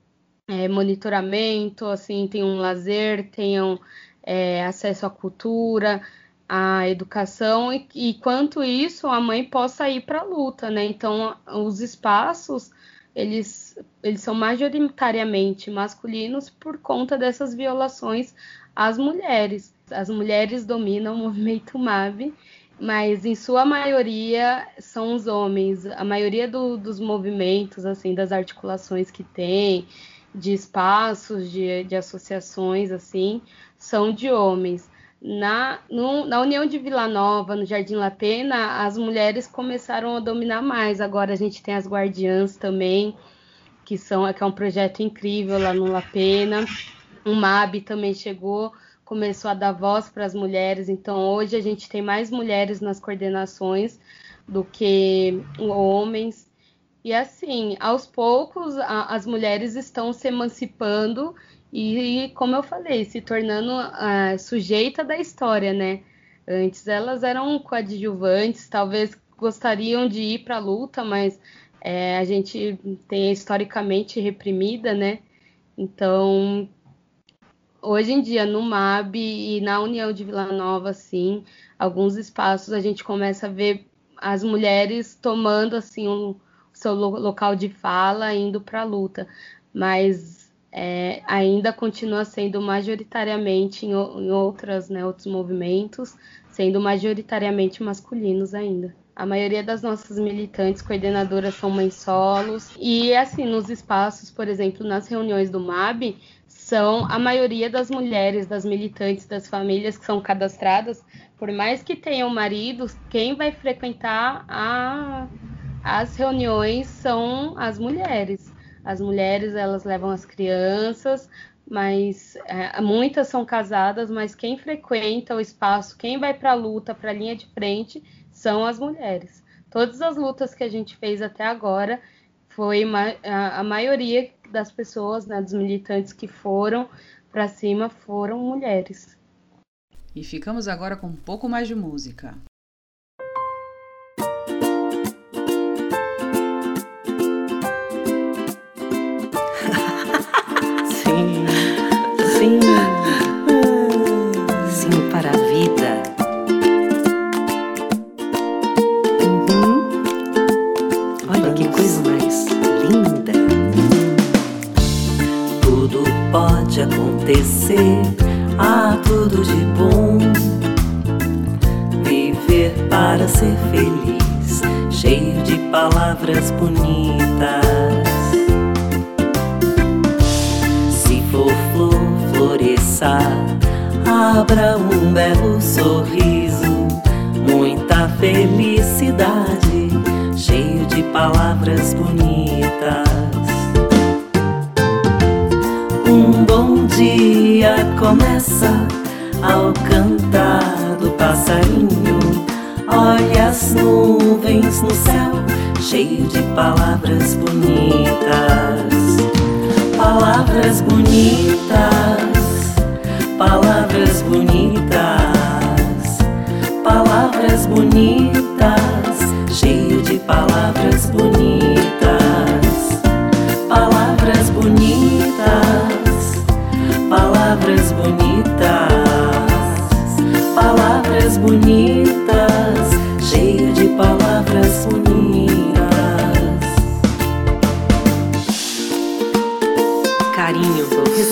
é, monitoramento, assim, tenham um lazer, tenham é, acesso à cultura, à educação e, e quanto isso a mãe possa ir para a luta, né? Então os espaços eles, eles são majoritariamente masculinos por conta dessas violações às mulheres. As mulheres dominam o movimento MAV mas em sua maioria são os homens. A maioria do, dos movimentos, assim, das articulações que tem, de espaços, de, de associações, assim, são de homens. Na, no, na União de Vila Nova, no Jardim La Pena, as mulheres começaram a dominar mais. Agora a gente tem as guardiãs também, que são que é um projeto incrível lá no La Pena. O MAB também chegou começou a dar voz para as mulheres. Então, hoje a gente tem mais mulheres nas coordenações do que homens. E assim, aos poucos, a, as mulheres estão se emancipando e, como eu falei, se tornando uh, sujeita da história, né? Antes elas eram coadjuvantes, talvez gostariam de ir para a luta, mas é, a gente tem historicamente reprimida, né? Então hoje em dia no MAB e na União de Vila Nova, assim, alguns espaços a gente começa a ver as mulheres tomando assim um, o seu local de fala, indo para a luta, mas é, ainda continua sendo majoritariamente em, em outras, né, outros movimentos, sendo majoritariamente masculinos ainda. A maioria das nossas militantes coordenadoras são mães solos. E, assim, nos espaços, por exemplo, nas reuniões do MAB, são a maioria das mulheres, das militantes, das famílias que são cadastradas, por mais que tenham maridos, quem vai frequentar a, as reuniões são as mulheres. As mulheres elas levam as crianças, mas é, muitas são casadas, mas quem frequenta o espaço, quem vai para a luta, para a linha de frente, são as mulheres. Todas as lutas que a gente fez até agora foi a, a maioria das pessoas, né, dos militantes que foram para cima foram mulheres. E ficamos agora com um pouco mais de música. Acontecer, há tudo de bom. Viver para ser feliz, cheio de palavras bonitas. Se for flor, floresça, abra um belo sorriso, muita felicidade, cheio de palavras bonitas. Um bom dia começa ao cantar do passarinho. Olha as nuvens no céu, cheio de palavras bonitas. Palavras bonitas, palavras bonitas, palavras bonitas, cheio de palavras bonitas.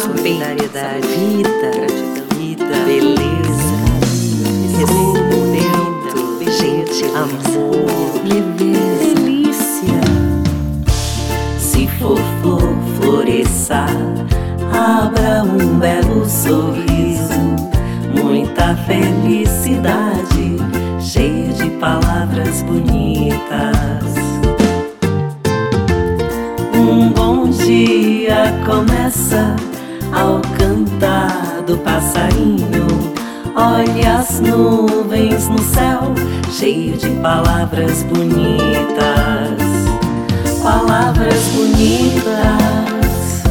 solidariedade, vida, vida, beleza, respeito, gente, amor, leveza, delícia. Se for flor, floresça, abra um belo sorriso, muita felicidade, cheia de palavras bonitas. Um bom dia começa passarinho. Olha as nuvens no céu, cheio de palavras bonitas. Palavras bonitas,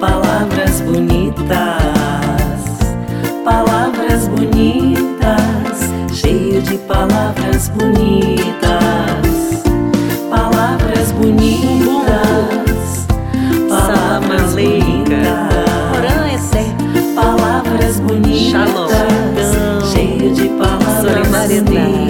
palavras bonitas, palavras bonitas, cheio de palavras bonitas. solidariedad.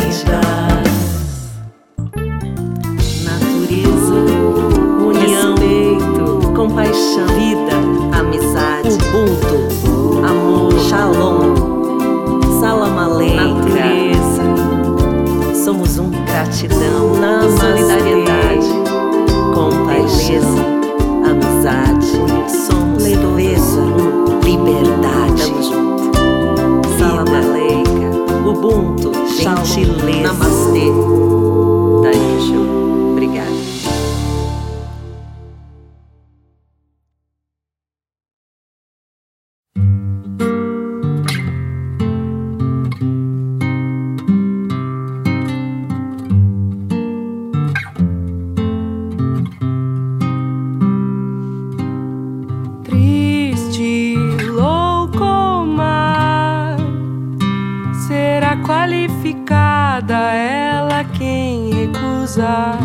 usar.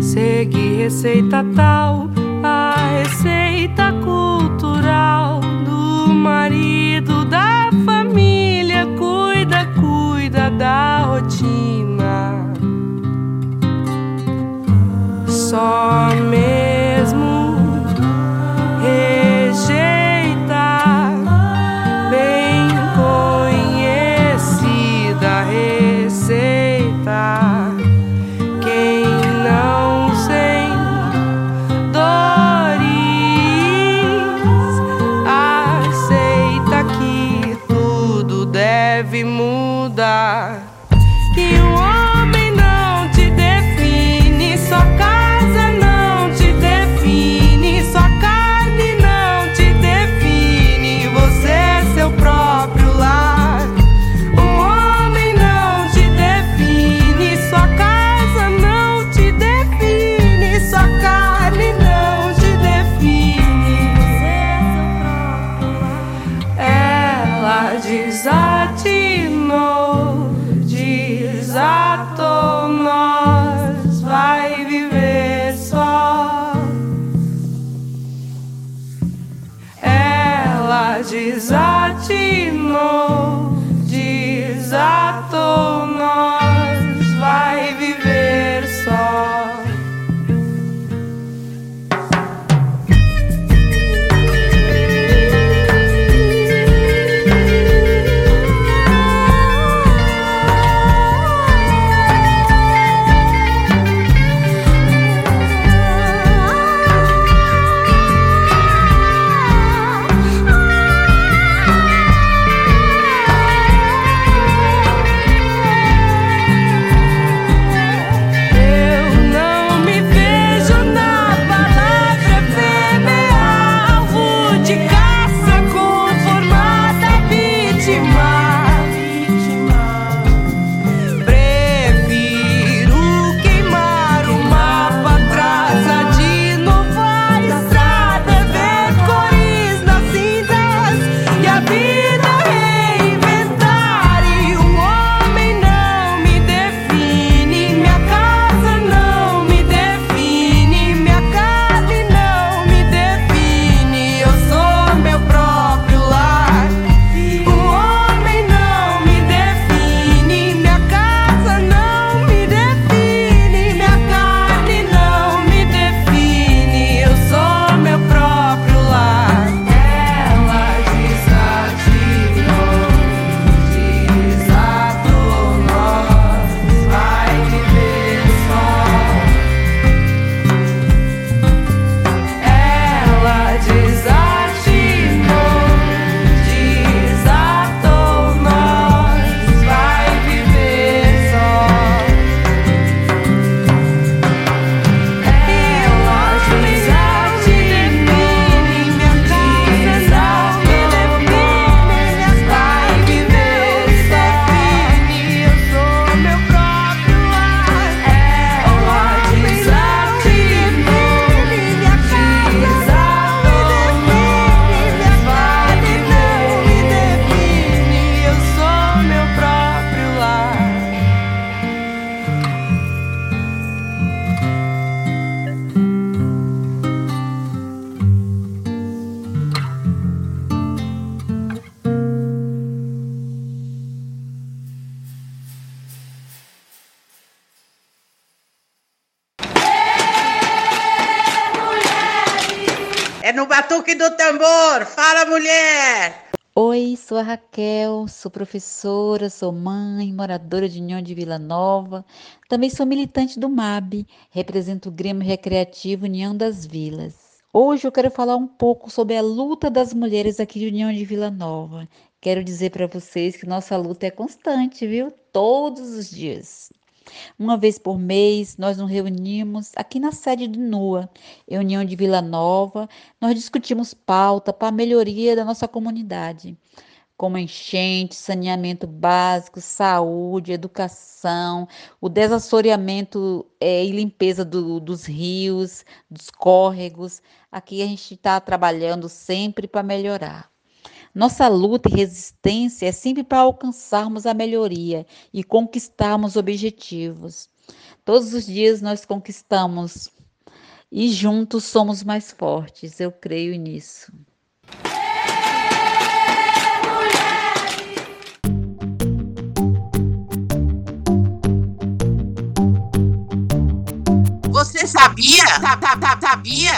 Segui receita tal, a receita cultural do marido da família. Cuida, cuida da rotina. Somente. Mulher! Oi, sou a Raquel, sou professora, sou mãe, moradora de União de Vila Nova. Também sou militante do MAB, represento o Grêmio Recreativo União das Vilas. Hoje eu quero falar um pouco sobre a luta das mulheres aqui de União de Vila Nova. Quero dizer para vocês que nossa luta é constante, viu? Todos os dias. Uma vez por mês, nós nos reunimos aqui na sede do NUA, União de Vila Nova. Nós discutimos pauta para a melhoria da nossa comunidade, como enchente, saneamento básico, saúde, educação, o desassoreamento é, e limpeza do, dos rios, dos córregos. Aqui a gente está trabalhando sempre para melhorar. Nossa luta e resistência é sempre para alcançarmos a melhoria e conquistarmos objetivos. Todos os dias nós conquistamos e juntos somos mais fortes. Eu creio nisso. Você sabia? Sa- sa- sa- Sabia?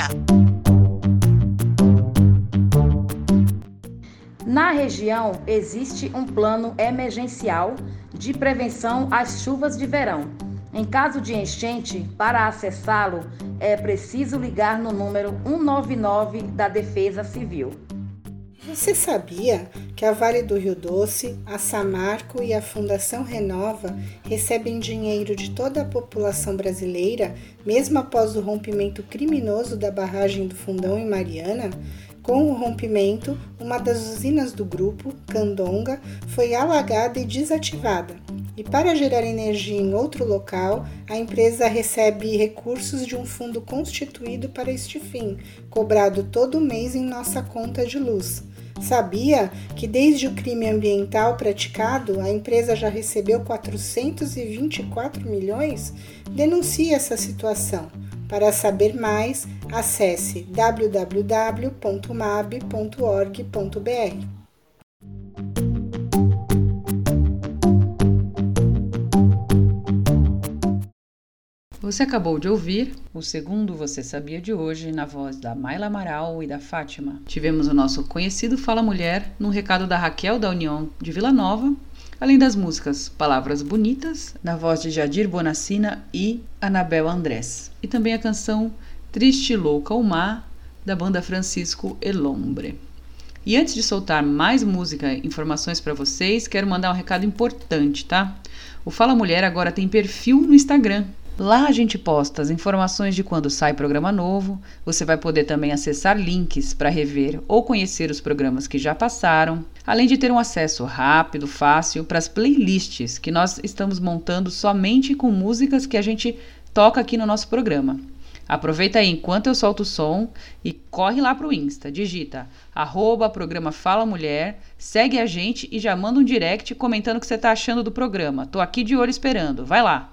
Na região existe um plano emergencial de prevenção às chuvas de verão. Em caso de enchente, para acessá-lo, é preciso ligar no número 199 da Defesa Civil. Você sabia que a Vale do Rio Doce, a Samarco e a Fundação Renova recebem dinheiro de toda a população brasileira, mesmo após o rompimento criminoso da barragem do Fundão em Mariana? Com o rompimento, uma das usinas do grupo, Candonga, foi alagada e desativada. E para gerar energia em outro local, a empresa recebe recursos de um fundo constituído para este fim, cobrado todo mês em nossa conta de luz. Sabia que desde o crime ambiental praticado, a empresa já recebeu 424 milhões? Denuncie essa situação. Para saber mais, acesse www.mab.org.br. Você acabou de ouvir o segundo Você Sabia de hoje na voz da Maila Amaral e da Fátima. Tivemos o nosso conhecido Fala Mulher no recado da Raquel da União de Vila Nova, além das músicas Palavras Bonitas, na voz de Jadir Bonacina e Anabel Andrés, e também a canção Triste Louca o Mar, da banda Francisco Elombre. E antes de soltar mais música e informações para vocês, quero mandar um recado importante, tá? O Fala Mulher agora tem perfil no Instagram. Lá a gente posta as informações de quando sai programa novo. Você vai poder também acessar links para rever ou conhecer os programas que já passaram, além de ter um acesso rápido, fácil para as playlists que nós estamos montando somente com músicas que a gente toca aqui no nosso programa. Aproveita aí enquanto eu solto o som e corre lá pro Insta, digita arroba programa Fala Mulher, segue a gente e já manda um direct comentando o que você tá achando do programa. Tô aqui de olho esperando. Vai lá!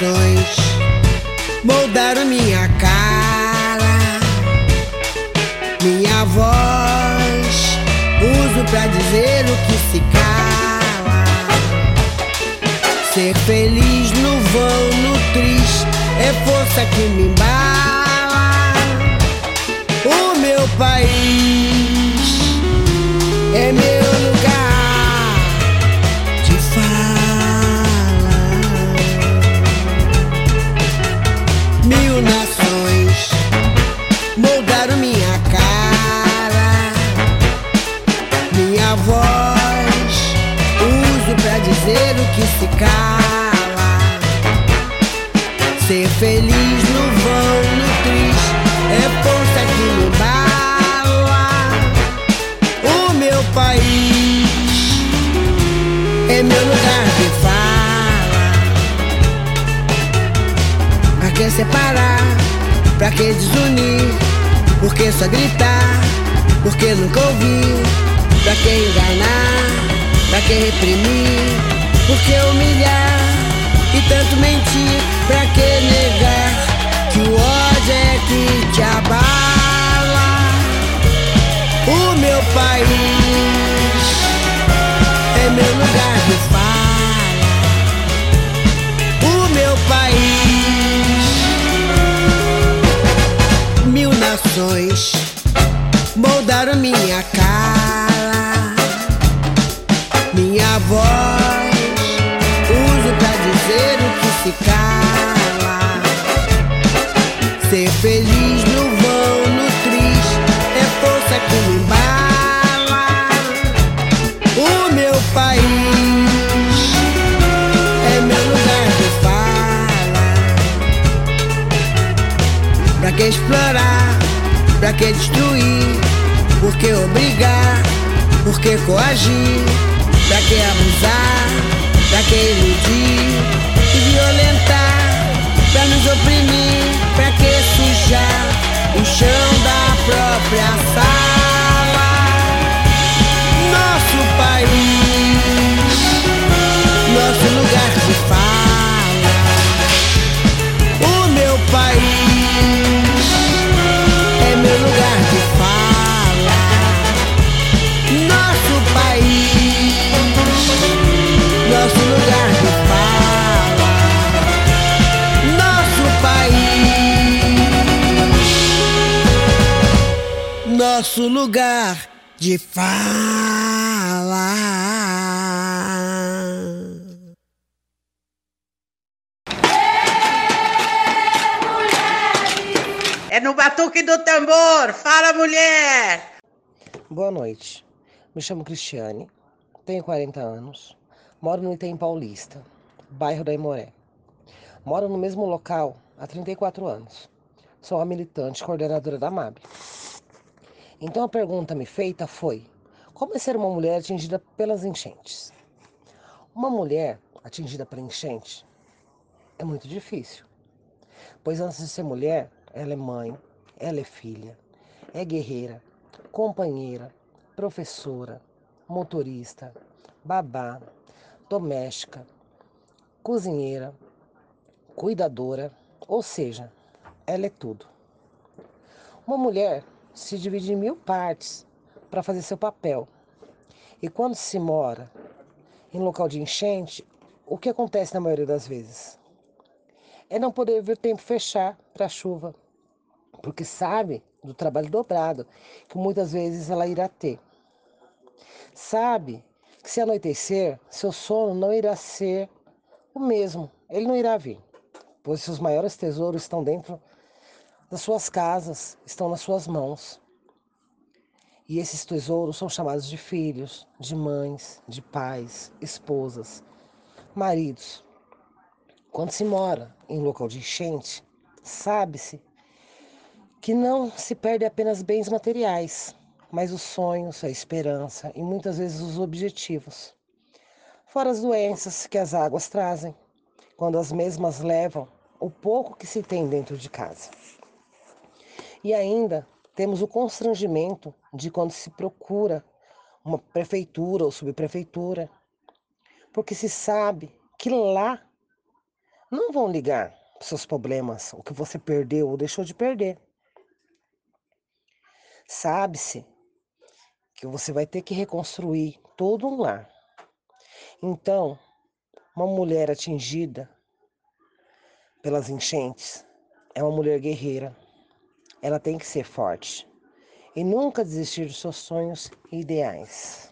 Nações moldaram minha cara, minha voz. Uso pra dizer o que se cala. Ser feliz no vão, no tris, é força que me embala. O meu país que desunir? Por que só gritar? Por que nunca ouvir? Pra que enganar? Pra que reprimir? Por que humilhar? E tanto mentir? Pra que negar? Que o ódio é que te abala. O meu país é meu lugar de fala. Mil nações moldaram minha cara, minha voz. Uso pra dizer o que se cala. Ser feliz no vão, no tris, é força que me embala. O meu país é meu lugar de fala. Pra que explorar? Que destruir? Por que obrigar? Por que coagir? Pra que abusar? Pra que iludir e violentar? Pra nos oprimir? Pra que sujar o chão da própria sala? Nosso país, nosso lugar de fala. O meu país nosso lugar de fala. Nosso país, nosso lugar de fala. É no batuque do tambor. Fala, mulher! Boa noite. Me chamo Cristiane, tenho 40 anos, moro no Item Paulista, bairro da Imoré. Moro no mesmo local há 34 anos. Sou a militante coordenadora da MAB. Então a pergunta me feita foi: como é ser uma mulher atingida pelas enchentes? Uma mulher atingida pela enchente é muito difícil, pois antes de ser mulher, ela é mãe, ela é filha, é guerreira, companheira, professora, motorista, babá, doméstica, cozinheira, cuidadora, ou seja, ela é tudo. Uma mulher se divide em mil partes para fazer seu papel. E quando se mora em local de enchente, o que acontece na maioria das vezes? É não poder ver o tempo fechar para a chuva, porque sabe do trabalho dobrado que muitas vezes ela irá ter. Sabe que se anoitecer, seu sono não irá ser o mesmo, ele não irá vir, pois seus maiores tesouros estão dentro das suas casas, estão nas suas mãos. E esses tesouros são chamados de filhos, de mães, de pais, esposas, maridos. Quando se mora em local de enchente, sabe-se que não se perde apenas bens materiais, mas os sonhos, a esperança e muitas vezes os objetivos. Fora as doenças que as águas trazem, quando as mesmas levam o pouco que se tem dentro de casa. E ainda temos o constrangimento de quando se procura uma prefeitura ou subprefeitura, porque se sabe que lá não vão ligar seus problemas, o que você perdeu ou deixou de perder. Sabe-se que você vai ter que reconstruir todo um lar. Então, uma mulher atingida pelas enchentes é uma mulher guerreira. Ela tem que ser forte e nunca desistir dos seus sonhos e ideais.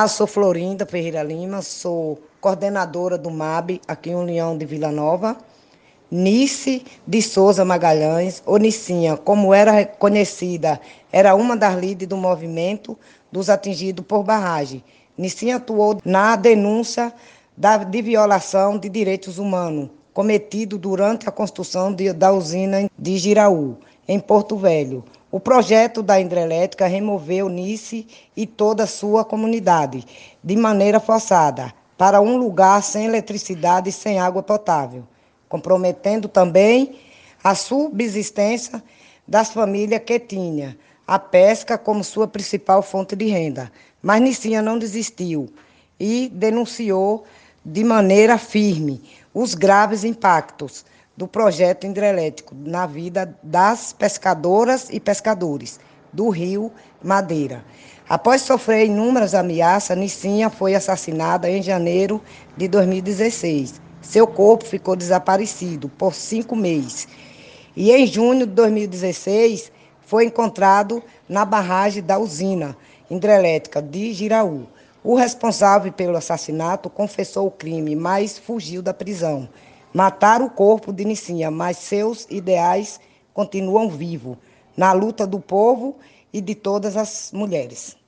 Olá, sou Florinda Ferreira Lima, sou coordenadora do MAB aqui em União de Vila Nova. Nice de Souza Magalhães, ou Nicinha, como era conhecida, era uma das líderes do movimento dos atingidos por barragem. Nicinha atuou na denúncia da, de violação de direitos humanos cometido durante a construção de, da usina de Giraú, em Porto Velho. O projeto da hidrelétrica removeu Nice e toda a sua comunidade, de maneira forçada, para um lugar sem eletricidade e sem água potável, comprometendo também a subsistência das famílias que tinha a pesca como sua principal fonte de renda. Mas Nicinha não desistiu e denunciou de maneira firme os graves impactos do projeto hidrelétrico na vida das pescadoras e pescadores do Rio Madeira. Após sofrer inúmeras ameaças, Nicinha foi assassinada em janeiro de 2016. Seu corpo ficou desaparecido por cinco meses. E em junho de 2016, foi encontrado na barragem da usina hidrelétrica de Giraú. O responsável pelo assassinato confessou o crime, mas fugiu da prisão. Mataram o corpo de Nicinha, mas seus ideais continuam vivos na luta do povo e de todas as mulheres.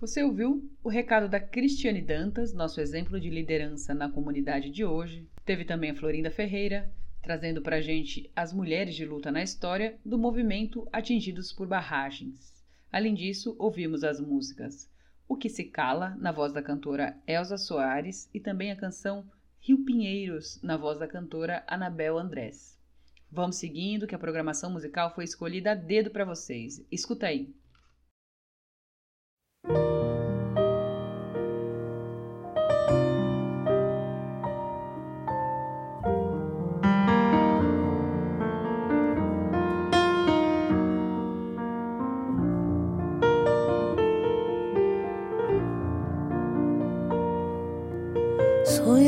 Você ouviu o recado da Cristiane Dantas, nosso exemplo de liderança na comunidade de hoje. Teve também a Florinda Ferreira, trazendo para a gente as mulheres de luta na história do movimento Atingidos por Barragens. Além disso, ouvimos as músicas O Que Se Cala, na voz da cantora Elza Soares, e também a canção Rio Pinheiros, na voz da cantora Anabel Andrés. Vamos seguindo, que a programação musical foi escolhida a dedo para vocês. Escuta aí.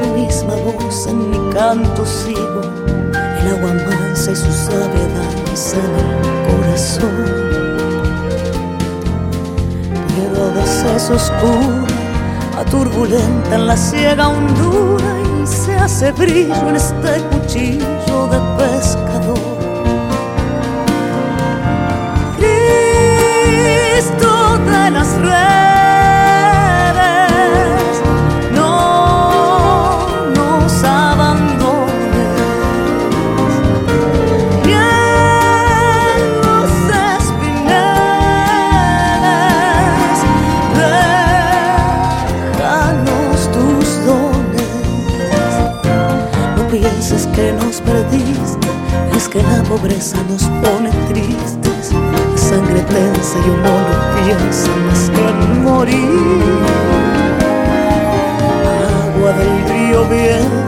su misma voz en mi canto sigo, el agua mansa y su sabia danza en el corazón. A veces oscura, a turbulenta en la ciega hondura y se hace brillo en este cuchillo de pescador. Cristo de las redes, Pienses que nos perdiste, es que la pobreza nos pone tristes. Sangre tensa y uno no piensa más que en morir. Agua del río viejo,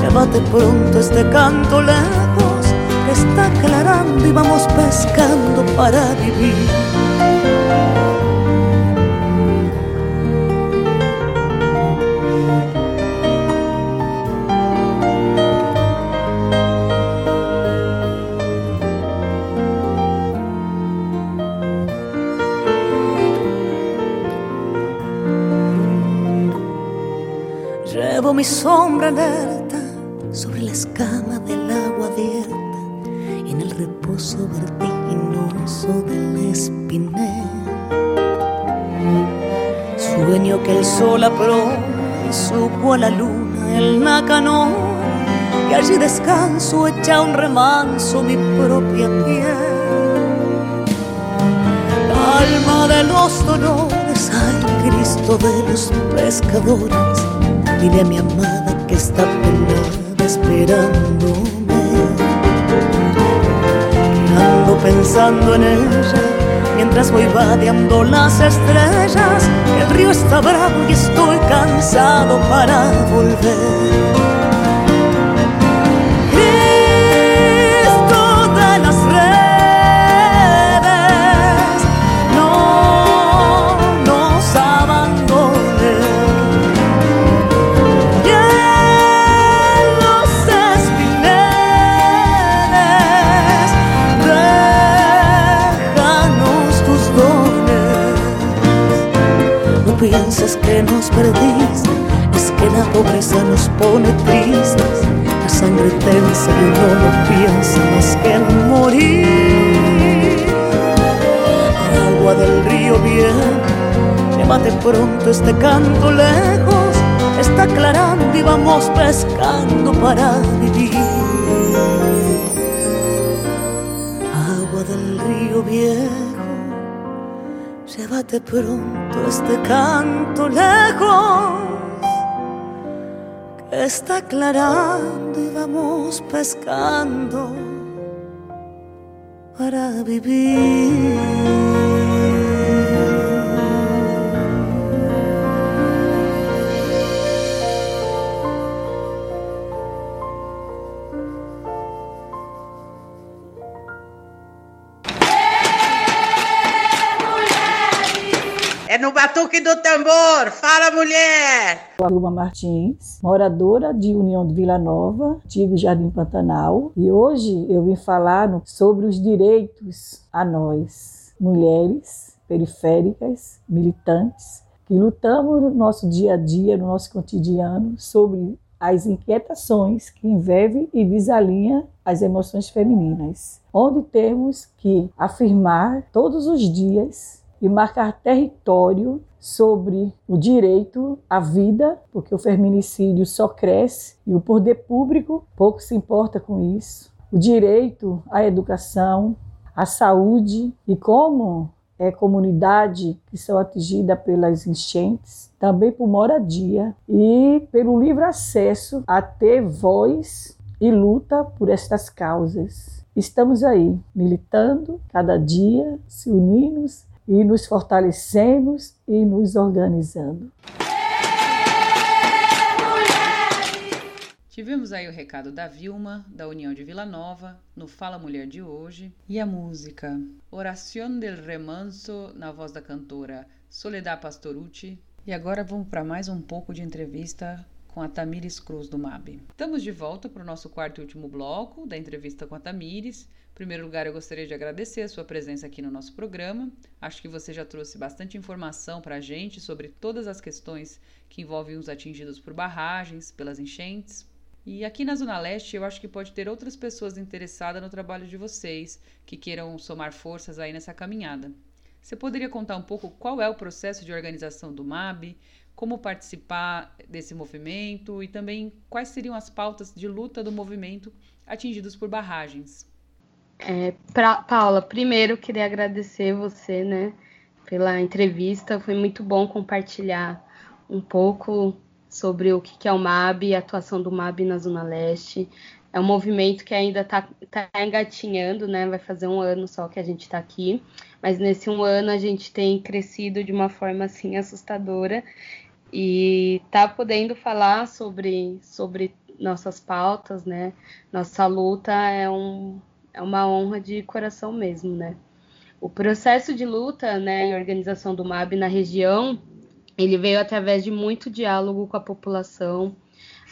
llévate pronto este canto lejos, está aclarando y vamos pescando para vivir. Mi sombra alerta sobre la escama del agua abierta en el reposo vertiginoso del espinel. Sueño que el sol apró y supo a la luna el nácano y allí descanso echa un remanso mi propia piel. Alma de los dolores, ay Cristo de los pescadores, dile a mi amada que está penada esperándome. Ando pensando en ella mientras voy vadeando las estrellas. El río está bravo y estoy cansado para volver. Nos perdiste, es que la pobreza nos pone tristes. La sangre tensa y uno no piensa más que en morir. Agua del río bien, llévate pronto este canto lejos. Está aclarando y vamos pescando para vivir. Agua del río viejo, llévate pronto este canto lejos que está aclarando y vamos pescando Vilma Martins, moradora de União de Vila Nova, antigo Jardim Pantanal, e hoje eu vim falar sobre os direitos a nós, mulheres periféricas, militantes, que lutamos no nosso dia a dia, no nosso cotidiano, sobre as inquietações que envolvem e desalinha as emoções femininas, onde temos que afirmar todos os dias e marcar território sobre o direito à vida, porque o feminicídio só cresce e o poder público pouco se importa com isso. O direito à educação, à saúde e como é comunidade que são atingidas pelas enchentes, também por moradia e pelo livre acesso a ter voz e luta por estas causas. Estamos aí, militando cada dia, se unimos e nos fortalecemos e nos organizando. Tivemos aí o recado da Vilma, da União de Vila Nova, no Fala Mulher de hoje, e a música Oración del Remanso, na voz da cantora Soledad Pastorucci. E agora vamos para mais um pouco de entrevista com a Tamires Cruz do MAB. Estamos de volta para o nosso quarto e último bloco da entrevista com a Tamires. Em primeiro lugar, eu gostaria de agradecer a sua presença aqui no nosso programa. Acho que você já trouxe bastante informação para a gente sobre todas as questões que envolvem os atingidos por barragens, pelas enchentes. E aqui na Zona Leste, eu acho que pode ter outras pessoas interessadas no trabalho de vocês, que queiram somar forças aí nessa caminhada. Você poderia contar um pouco qual é o processo de organização do MAB, como participar desse movimento e também quais seriam as pautas de luta do movimento atingidos por barragens? É, pra, Paula, primeiro queria agradecer você, né, pela entrevista. Foi muito bom compartilhar um pouco sobre o que é o MAB e a atuação do MAB na Zona Leste. É um movimento que ainda está tá engatinhando, né? Vai fazer um ano só que a gente está aqui, mas nesse um ano a gente tem crescido de uma forma assim assustadora e tá podendo falar sobre, sobre nossas pautas, né? Nossa luta é, um, é uma honra de coração mesmo, né? O processo de luta, né, e organização do MAB na região ele veio através de muito diálogo com a população.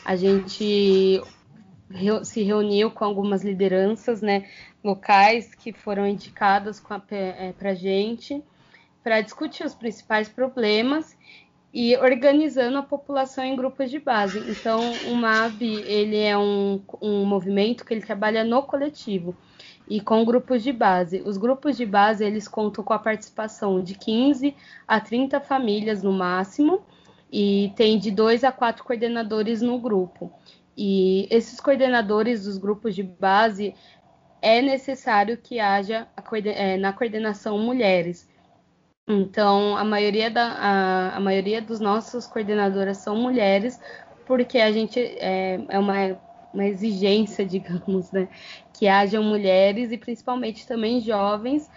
A gente se reuniu com algumas lideranças né, locais que foram indicadas para é, a gente para discutir os principais problemas e organizando a população em grupos de base. Então, o MAB ele é um, um movimento que ele trabalha no coletivo e com grupos de base. Os grupos de base eles contam com a participação de 15 a 30 famílias no máximo e tem de dois a quatro coordenadores no grupo. E esses coordenadores dos grupos de base é necessário que haja é, na coordenação mulheres. Então, a maioria, da, a, a maioria dos nossos coordenadoras são mulheres, porque a gente é, é uma, uma exigência, digamos, né? que hajam mulheres e principalmente também jovens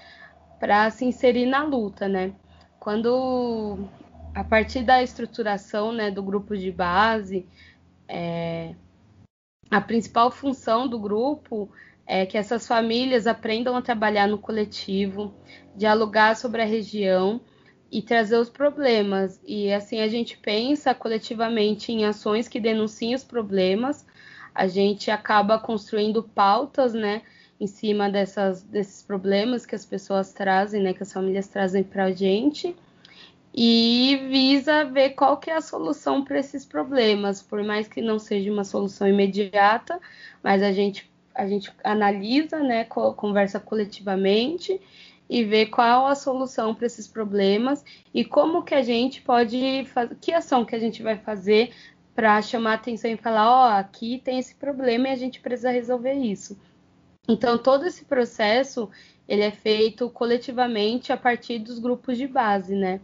para se inserir na luta, né? Quando a partir da estruturação né, do grupo de base, é, a principal função do grupo é que essas famílias aprendam a trabalhar no coletivo, dialogar sobre a região e trazer os problemas. E assim a gente pensa coletivamente em ações que denunciem os problemas, a gente acaba construindo pautas, né, em cima dessas, desses problemas que as pessoas trazem, né, que as famílias trazem para a gente, e visa ver qual que é a solução para esses problemas, por mais que não seja uma solução imediata, mas a gente a gente analisa, né, conversa coletivamente e vê qual a solução para esses problemas e como que a gente pode fazer, que ação que a gente vai fazer para chamar atenção e falar, ó, oh, aqui tem esse problema e a gente precisa resolver isso. Então todo esse processo ele é feito coletivamente a partir dos grupos de base, né?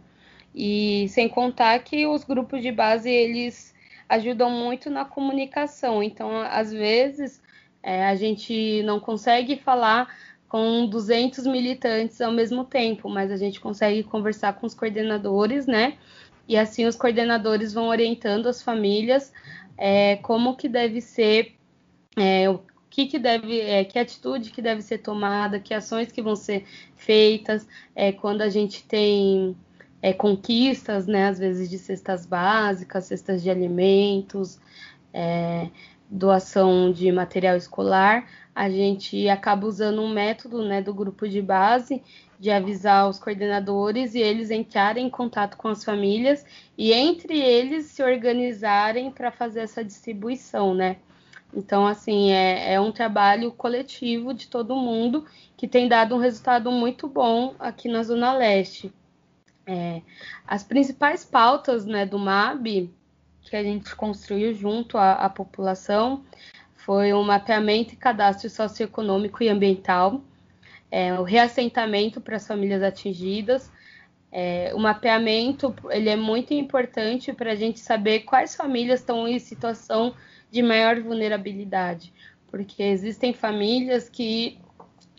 E sem contar que os grupos de base eles ajudam muito na comunicação. Então, às vezes, é, a gente não consegue falar com 200 militantes ao mesmo tempo, mas a gente consegue conversar com os coordenadores, né? E assim os coordenadores vão orientando as famílias é, como que deve ser, é, o que, que deve, é, que atitude que deve ser tomada, que ações que vão ser feitas é, quando a gente tem é, conquistas, né? Às vezes de cestas básicas, cestas de alimentos, é, doação de material escolar, a gente acaba usando um método né, do grupo de base de avisar os coordenadores e eles entrarem em contato com as famílias e entre eles se organizarem para fazer essa distribuição, né? Então, assim, é, é, um trabalho coletivo de todo mundo que tem dado um resultado muito bom aqui na Zona Leste. É, as principais pautas né, do MAB que a gente construiu junto à, à população foi um mapeamento e cadastro socioeconômico e ambiental, é, o reassentamento para as famílias atingidas. É, o mapeamento ele é muito importante para a gente saber quais famílias estão em situação de maior vulnerabilidade, porque existem famílias que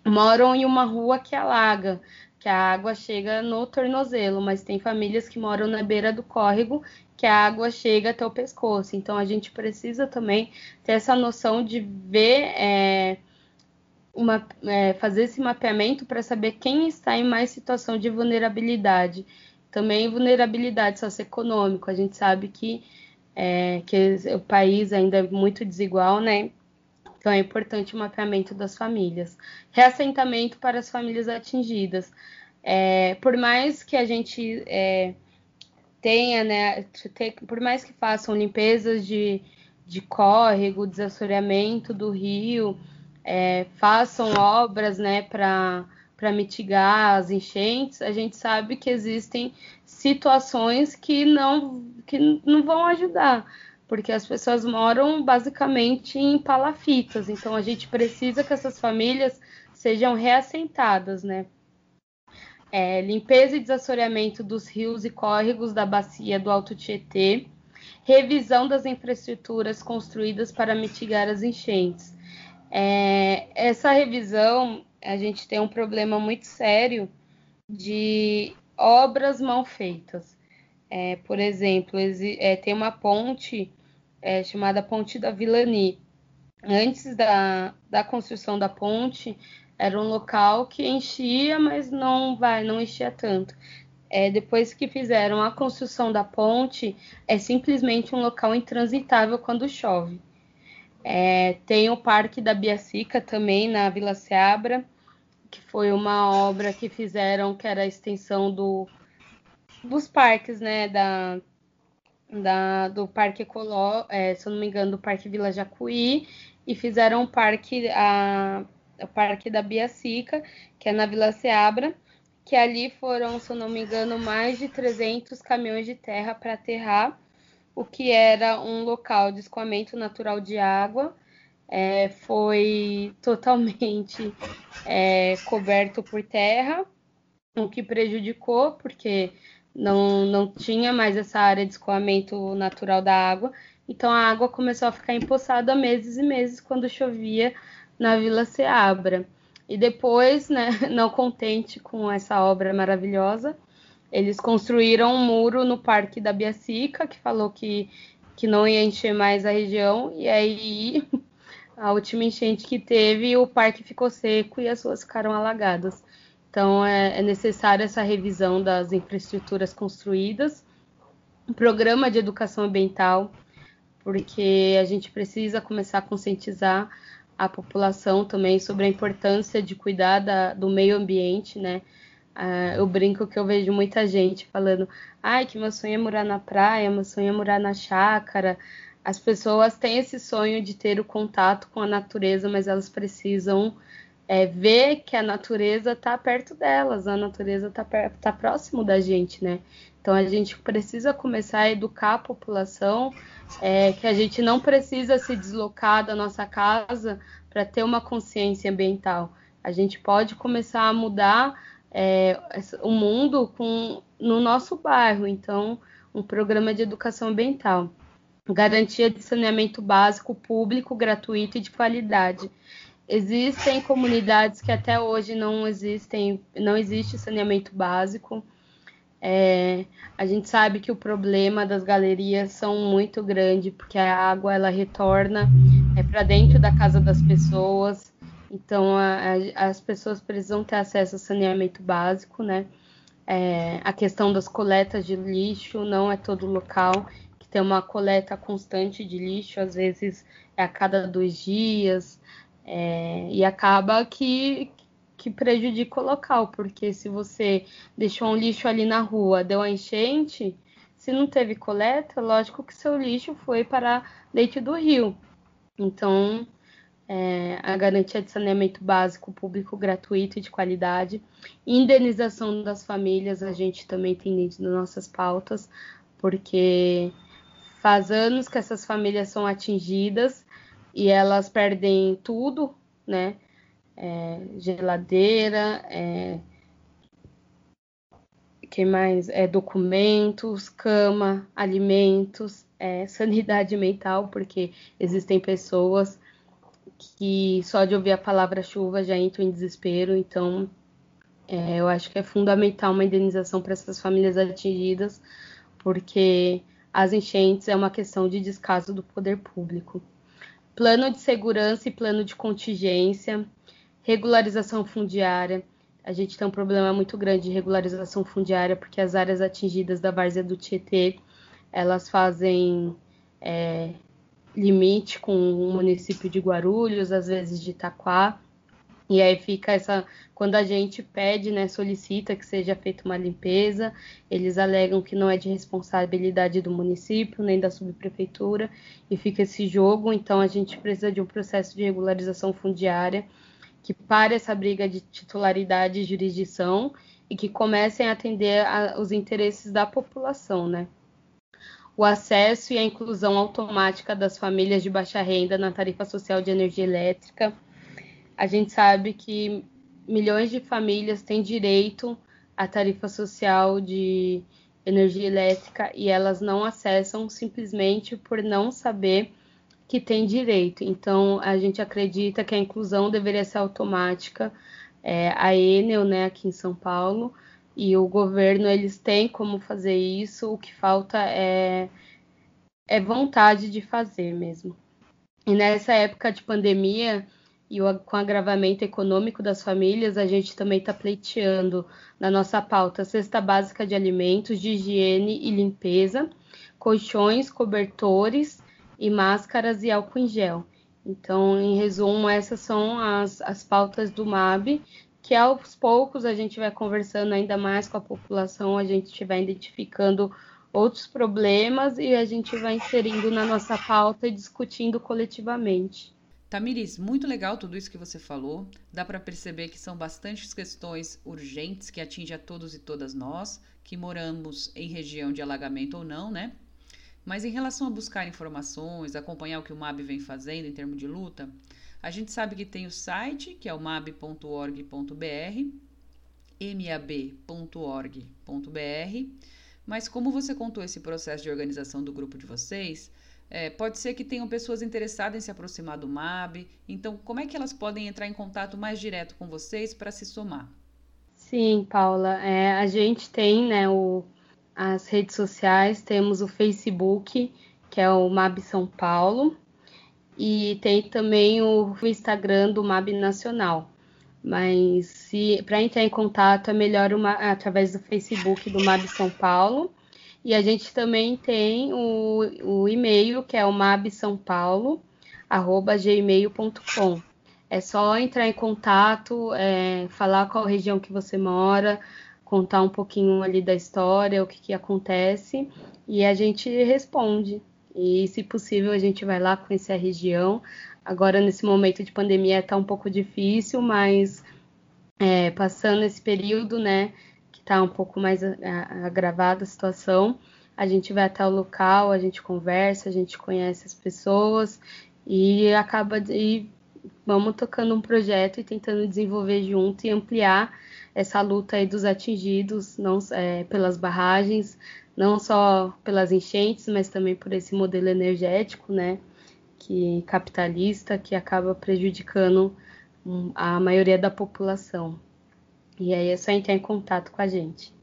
moram em uma rua que alaga, que a água chega no tornozelo, mas tem famílias que moram na beira do córrego que a água chega até o pescoço. Então a gente precisa também ter essa noção de ver, é, uma, é, fazer esse mapeamento para saber quem está em mais situação de vulnerabilidade. Também vulnerabilidade socioeconômica. A gente sabe que, é, que o país ainda é muito desigual, né? Então é importante o mapeamento das famílias. Reassentamento para as famílias atingidas. É, por mais que a gente é, tenha, né, por mais que façam limpezas de, de córrego, desassoreamento do rio, é, façam obras, né, para mitigar as enchentes, a gente sabe que existem situações que não que não vão ajudar, porque as pessoas moram basicamente em palafitas, então a gente precisa que essas famílias sejam reassentadas, né? é, limpeza e desassoreamento dos rios e córregos da bacia do Alto Tietê, revisão das infraestruturas construídas para mitigar as enchentes. É, essa revisão, a gente tem um problema muito sério de obras mal feitas. É, por exemplo, é, tem uma ponte é, chamada Ponte da Vilani. Antes da, da construção da ponte, era um local que enchia, mas não vai, não enchia tanto. É, depois que fizeram a construção da ponte, é simplesmente um local intransitável quando chove. É, tem o Parque da Biacica também na Vila Seabra, que foi uma obra que fizeram que era a extensão do, dos parques, né, da, da, do Parque Ecoló, é, se eu não me engano, do Parque Vila Jacuí, e fizeram o parque, a o Parque da Biacica, que é na Vila Seabra, que ali foram, se eu não me engano, mais de 300 caminhões de terra para aterrar, o que era um local de escoamento natural de água, é, foi totalmente é, coberto por terra, o que prejudicou, porque não, não tinha mais essa área de escoamento natural da água, então a água começou a ficar empoçada meses e meses quando chovia na Vila Seabra. E depois, né, não contente com essa obra maravilhosa, eles construíram um muro no Parque da Biacica, que falou que, que não ia encher mais a região, e aí a última enchente que teve, o parque ficou seco e as ruas ficaram alagadas. Então é, é necessária essa revisão das infraestruturas construídas, um programa de educação ambiental, porque a gente precisa começar a conscientizar a população também sobre a importância de cuidar da, do meio ambiente, né? Ah, eu brinco que eu vejo muita gente falando, ai, que meu sonho é morar na praia, meu sonho é morar na chácara. As pessoas têm esse sonho de ter o contato com a natureza, mas elas precisam é, ver que a natureza está perto delas, a natureza está tá próximo da gente, né? Então a gente precisa começar a educar a população é, que a gente não precisa se deslocar da nossa casa para ter uma consciência ambiental. A gente pode começar a mudar é, o mundo com, no nosso bairro. Então, um programa de educação ambiental. Garantia de saneamento básico público, gratuito e de qualidade. Existem comunidades que até hoje não existem, não existe saneamento básico. É, a gente sabe que o problema das galerias são muito grande, porque a água ela retorna é, para dentro da casa das pessoas. Então a, a, as pessoas precisam ter acesso ao saneamento básico, né? É, a questão das coletas de lixo não é todo local que tem uma coleta constante de lixo, às vezes é a cada dois dias, é, e acaba que, que prejudica o local, porque se você deixou um lixo ali na rua, deu a enchente, se não teve coleta, lógico que seu lixo foi para dentro do rio. Então, é, a garantia de saneamento básico público gratuito e de qualidade, indenização das famílias, a gente também tem dentro das nossas pautas, porque faz anos que essas famílias são atingidas e elas perdem tudo, né? é, geladeira, é, que mais? É, documentos, cama, alimentos, é, sanidade mental, porque existem pessoas que só de ouvir a palavra chuva já entram em desespero, então é, eu acho que é fundamental uma indenização para essas famílias atingidas, porque as enchentes é uma questão de descaso do poder público. Plano de segurança e plano de contingência regularização fundiária. A gente tem um problema muito grande de regularização fundiária, porque as áreas atingidas da várzea do Tietê, elas fazem é, limite com o município de Guarulhos, às vezes de Itaquá, e aí fica essa. Quando a gente pede, né, solicita que seja feita uma limpeza, eles alegam que não é de responsabilidade do município, nem da subprefeitura, e fica esse jogo, então a gente precisa de um processo de regularização fundiária que pare essa briga de titularidade e jurisdição e que comecem a atender a, os interesses da população, né? O acesso e a inclusão automática das famílias de baixa renda na tarifa social de energia elétrica. A gente sabe que milhões de famílias têm direito à tarifa social de energia elétrica e elas não acessam simplesmente por não saber que tem direito. Então, a gente acredita que a inclusão deveria ser automática. É, a Enel, né, aqui em São Paulo, e o governo, eles têm como fazer isso, o que falta é, é vontade de fazer mesmo. E nessa época de pandemia, e com o agravamento econômico das famílias, a gente também está pleiteando na nossa pauta cesta básica de alimentos, de higiene e limpeza, colchões, cobertores e máscaras e álcool em gel. Então, em resumo, essas são as, as pautas do MAB, que aos poucos a gente vai conversando ainda mais com a população, a gente vai identificando outros problemas e a gente vai inserindo na nossa pauta e discutindo coletivamente. Tamiris, muito legal tudo isso que você falou. Dá para perceber que são bastantes questões urgentes que atingem a todos e todas nós, que moramos em região de alagamento ou não, né? Mas em relação a buscar informações, acompanhar o que o MAB vem fazendo em termos de luta, a gente sabe que tem o site, que é o mab.org.br, mab.org.br, mas como você contou esse processo de organização do grupo de vocês, É, pode ser que tenham pessoas interessadas em se aproximar do MAB. Então, como é que elas podem entrar em contato mais direto com vocês para se somar? Sim, Paula. É, a gente tem né, o, as redes sociais, temos o Facebook, que é o MAB São Paulo, e tem também o Instagram do MAB Nacional. Mas para entrar em contato é melhor uma, através do Facebook do MAB São Paulo. E a gente também tem o, o e-mail, que é o mabsãopaulo.gmail.com. É só entrar em contato, é, falar qual região que você mora, contar um pouquinho ali da história, o que, que acontece, e a gente responde. E, se possível, a gente vai lá conhecer a região. Agora, nesse momento de pandemia, está um pouco difícil, mas é, passando esse período, né, que está um pouco mais agravada a situação, a gente vai até o local, a gente conversa, a gente conhece as pessoas e acaba de vamos tocando um projeto e tentando desenvolver junto e ampliar essa luta aí dos atingidos, não é, pelas barragens, não só pelas enchentes, mas também por esse modelo energético, né, que capitalista, que acaba prejudicando a maioria da população. E aí é só entrar em contato com a gente.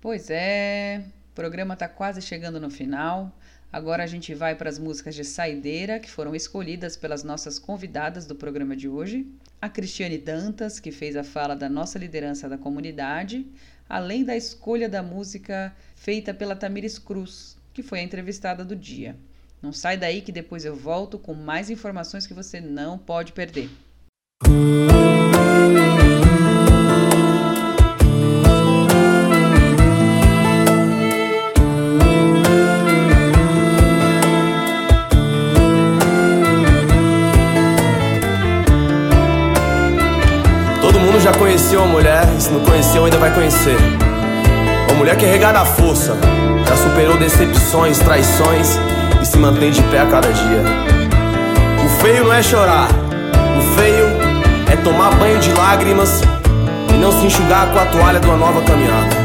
Pois é, o programa está quase chegando no final. Agora a gente vai para as músicas de saideira que foram escolhidas pelas nossas convidadas do programa de hoje. A Cristiane Dantas, que fez a fala da nossa liderança da comunidade, além da escolha da música feita pela Tamires Cruz, que foi a entrevistada do dia. Não sai daí que depois eu volto com mais informações que você não pode perder. Conhecer. Uma mulher que é regada à força, já superou decepções, traições e se mantém de pé a cada dia. O feio não é chorar, o feio é tomar banho de lágrimas e não se enxugar com a toalha de uma nova caminhada.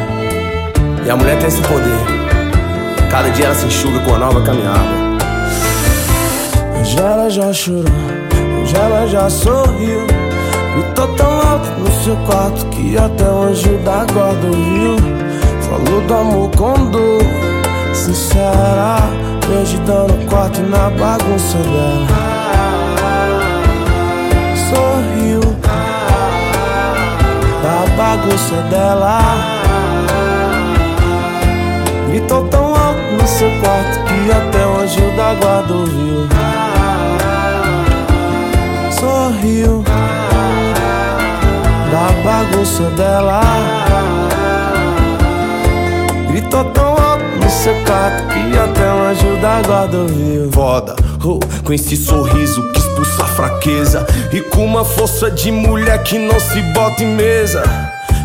E a mulher tem esse poder. Cada dia ela se enxuga com uma nova caminhada. Hoje ela já chorou, hoje ela já sorriu. Gritou tão alto no seu quarto que até o anjo da guarda ouviu. Falou do amor com dor, sincera. Perdidão no quarto e na bagunça dela. Sorriu da bagunça dela. Gritou tão alto no seu quarto que até o anjo da guarda ouviu. Sorriu bagunça dela. Gritou tão alto no seu quarto que até o anjo da guarda ouviu. Foda, oh, com esse sorriso que expulsa a fraqueza e com uma força de mulher que não se bota em mesa.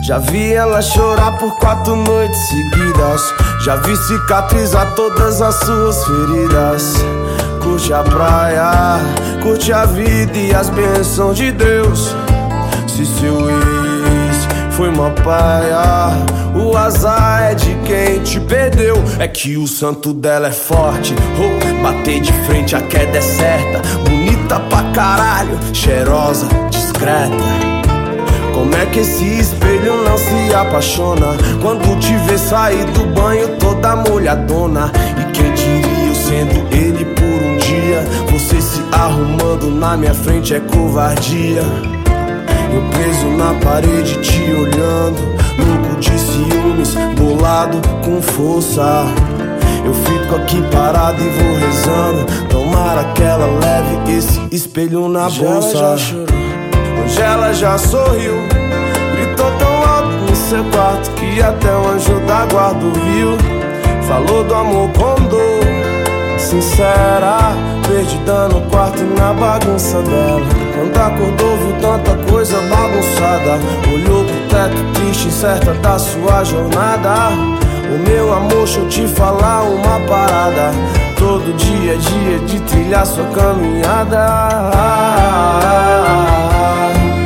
Já vi ela chorar por quatro noites seguidas. Já vi cicatrizar todas as suas feridas. Curte a praia, curte a vida e as bênçãos de Deus. Se seu foi uma paia, o azar é de quem te perdeu. É que o santo dela é forte, oh, bater de frente a queda é certa. Bonita pra caralho, cheirosa, discreta. Como é que esse espelho não se apaixona Quando te vê sair do banho toda molhadona E quem diria eu sendo ele por um dia Você se arrumando na minha frente é covardia Eu preso na parede te olhando Louco de ciúmes, bolado com força. Eu fico aqui parado e vou rezando Tomara que ela leve esse espelho na Hoje ela bolsa. já chorou. Hoje ela já sorriu? Gritou tão alto no seu quarto Que até o anjo da guarda ouviu Falou do amor com dor Sincera, perdida no quarto e na bagunça dela Quando acordou viu tanta coisa bagunçada. Olhou pro teto triste, incerta da sua jornada. O meu amor, deixa eu te falar uma parada. Todo dia é dia de trilhar sua caminhada.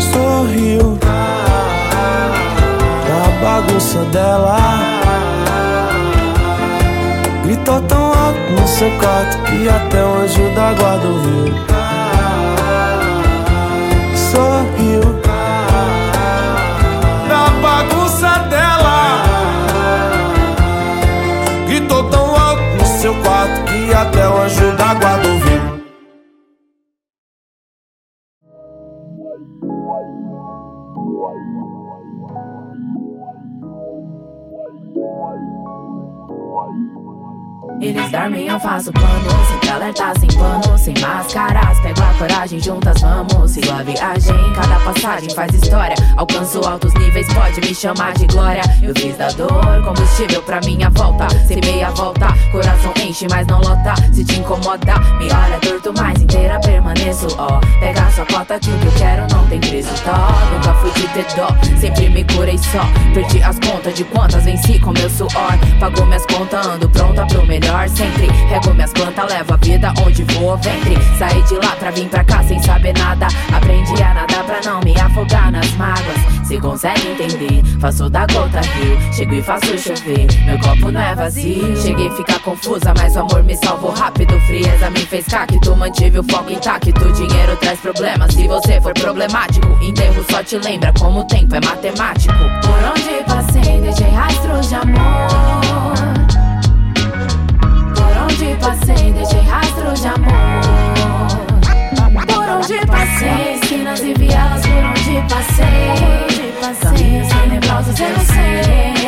Sorriu Da bagunça dela. Tô tão alto no seu quarto que até o anjo da guarda ouviu. Quarto que até o anjo dormem, eu faço plano Sempre alerta, sem pano, sem máscaras Pego a coragem, juntas vamos. Sigo a viagem, cada passagem faz história. Alcanço altos níveis, pode me chamar de glória. Eu fiz da dor combustível pra minha volta. Sem meia volta, coração enche, mas não lota. Se te incomoda, me olha torto, mas inteira permaneço. Ó, pega sua cota que o que eu quero não tem preço. Tó, nunca fui de ter dó, sempre me curei só. Perdi as contas de quantas venci com meu suor. Pagou minhas contas, ando pronta pro melhor sempre. Rego minhas plantas, levo a vida onde vou ventre. Saí de lá pra vir pra cá sem saber nada. Aprendi a nadar pra não me afogar nas mágoas. Se consegue entender, faço da gota rio. Chego e faço chover, meu copo não é vazio. Cheguei a ficar confusa, mas o amor me salvou rápido. Frieza me fez cacto, mantive o foco intacto. Dinheiro traz problemas, se você for problemático. Enterro só te lembra como o tempo é matemático. Por onde passei, deixei rastros de amor passei, deixei rastros de amor. Por onde passei, esquinas e vielas, por onde passei. Caminhos tenebrosos, eu sei.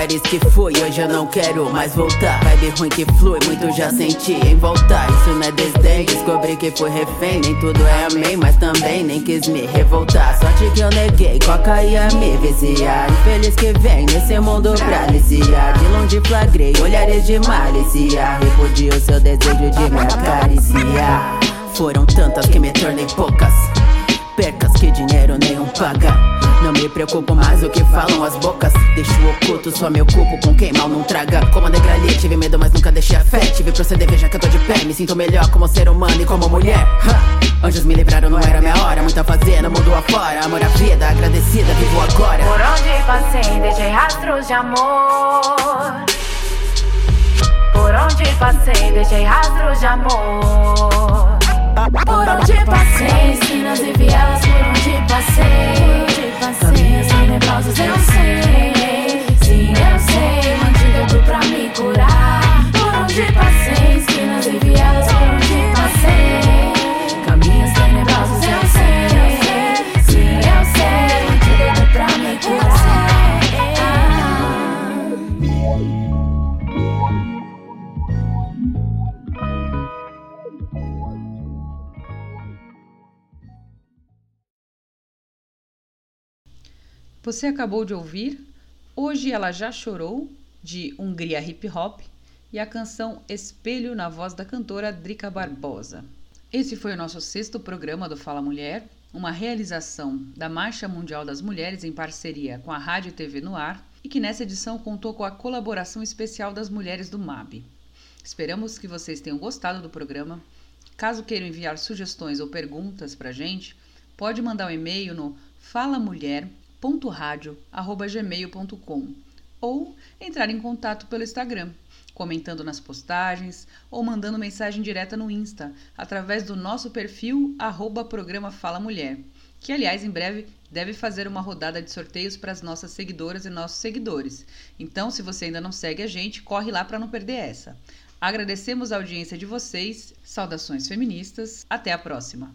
Lugares que fui, hoje eu não quero mais voltar. Vibe ruim que flui, muito já senti em voltar. Isso não é desdém, descobri que fui refém. Nem tudo é amém, mas também nem quis me revoltar. Sorte que eu neguei, coca ia me viciar. Infeliz que vem nesse mundo pra aliciar. De longe flagrei, olhares de malícia. Repudio seu desejo de me acariciar. Foram tantas que me tornei poucas. Percas que dinheiro nenhum paga. Não me preocupo mais o que falam as bocas. Deixo oculto, só me ocupo com quem mal não traga. Como a degralhei, tive medo, mas nunca deixei a fé. Tive proceder, veja que eu tô de pé. Me sinto melhor como ser humano e como mulher. Ha! Anjos me livraram, não era minha hora. Muito a fazer no mundo afora. Amor à vida, agradecida, vivo agora. Por onde passei, deixei rastros de amor. Por onde passei, deixei rastros de amor. Por onde passei, esquinas e vielas, por onde passei. Caminhos tenebrosos, eu sei. Sim, eu sei, antídoto pra me curar. Por onde passei, esquinas e vielas, por onde Você acabou de ouvir Hoje Ela Já Chorou, de Hungria Hip Hop, e a canção Espelho na voz da cantora Drica Barbosa. Esse foi o nosso sexto programa do Fala Mulher, uma realização da Marcha Mundial das Mulheres em parceria com a Rádio TV no Ar e que nessa edição contou com a colaboração especial das mulheres do MAB. Esperamos que vocês tenham gostado do programa. Caso queiram enviar sugestões ou perguntas para a gente, pode mandar um e-mail no falamulher.radio@gmail.com ou entrar em contato pelo Instagram, comentando nas postagens ou mandando mensagem direta no Insta, através do nosso perfil arroba programa Fala Mulher, que aliás em breve deve fazer uma rodada de sorteios para as nossas seguidoras e nossos seguidores. Então, se você ainda não segue a gente, corre lá para não perder essa. Agradecemos a audiência de vocês, saudações feministas, até a próxima!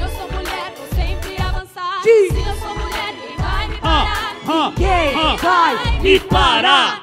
Se eu sou mulher, ninguém vai me parar. Ninguém vai me parar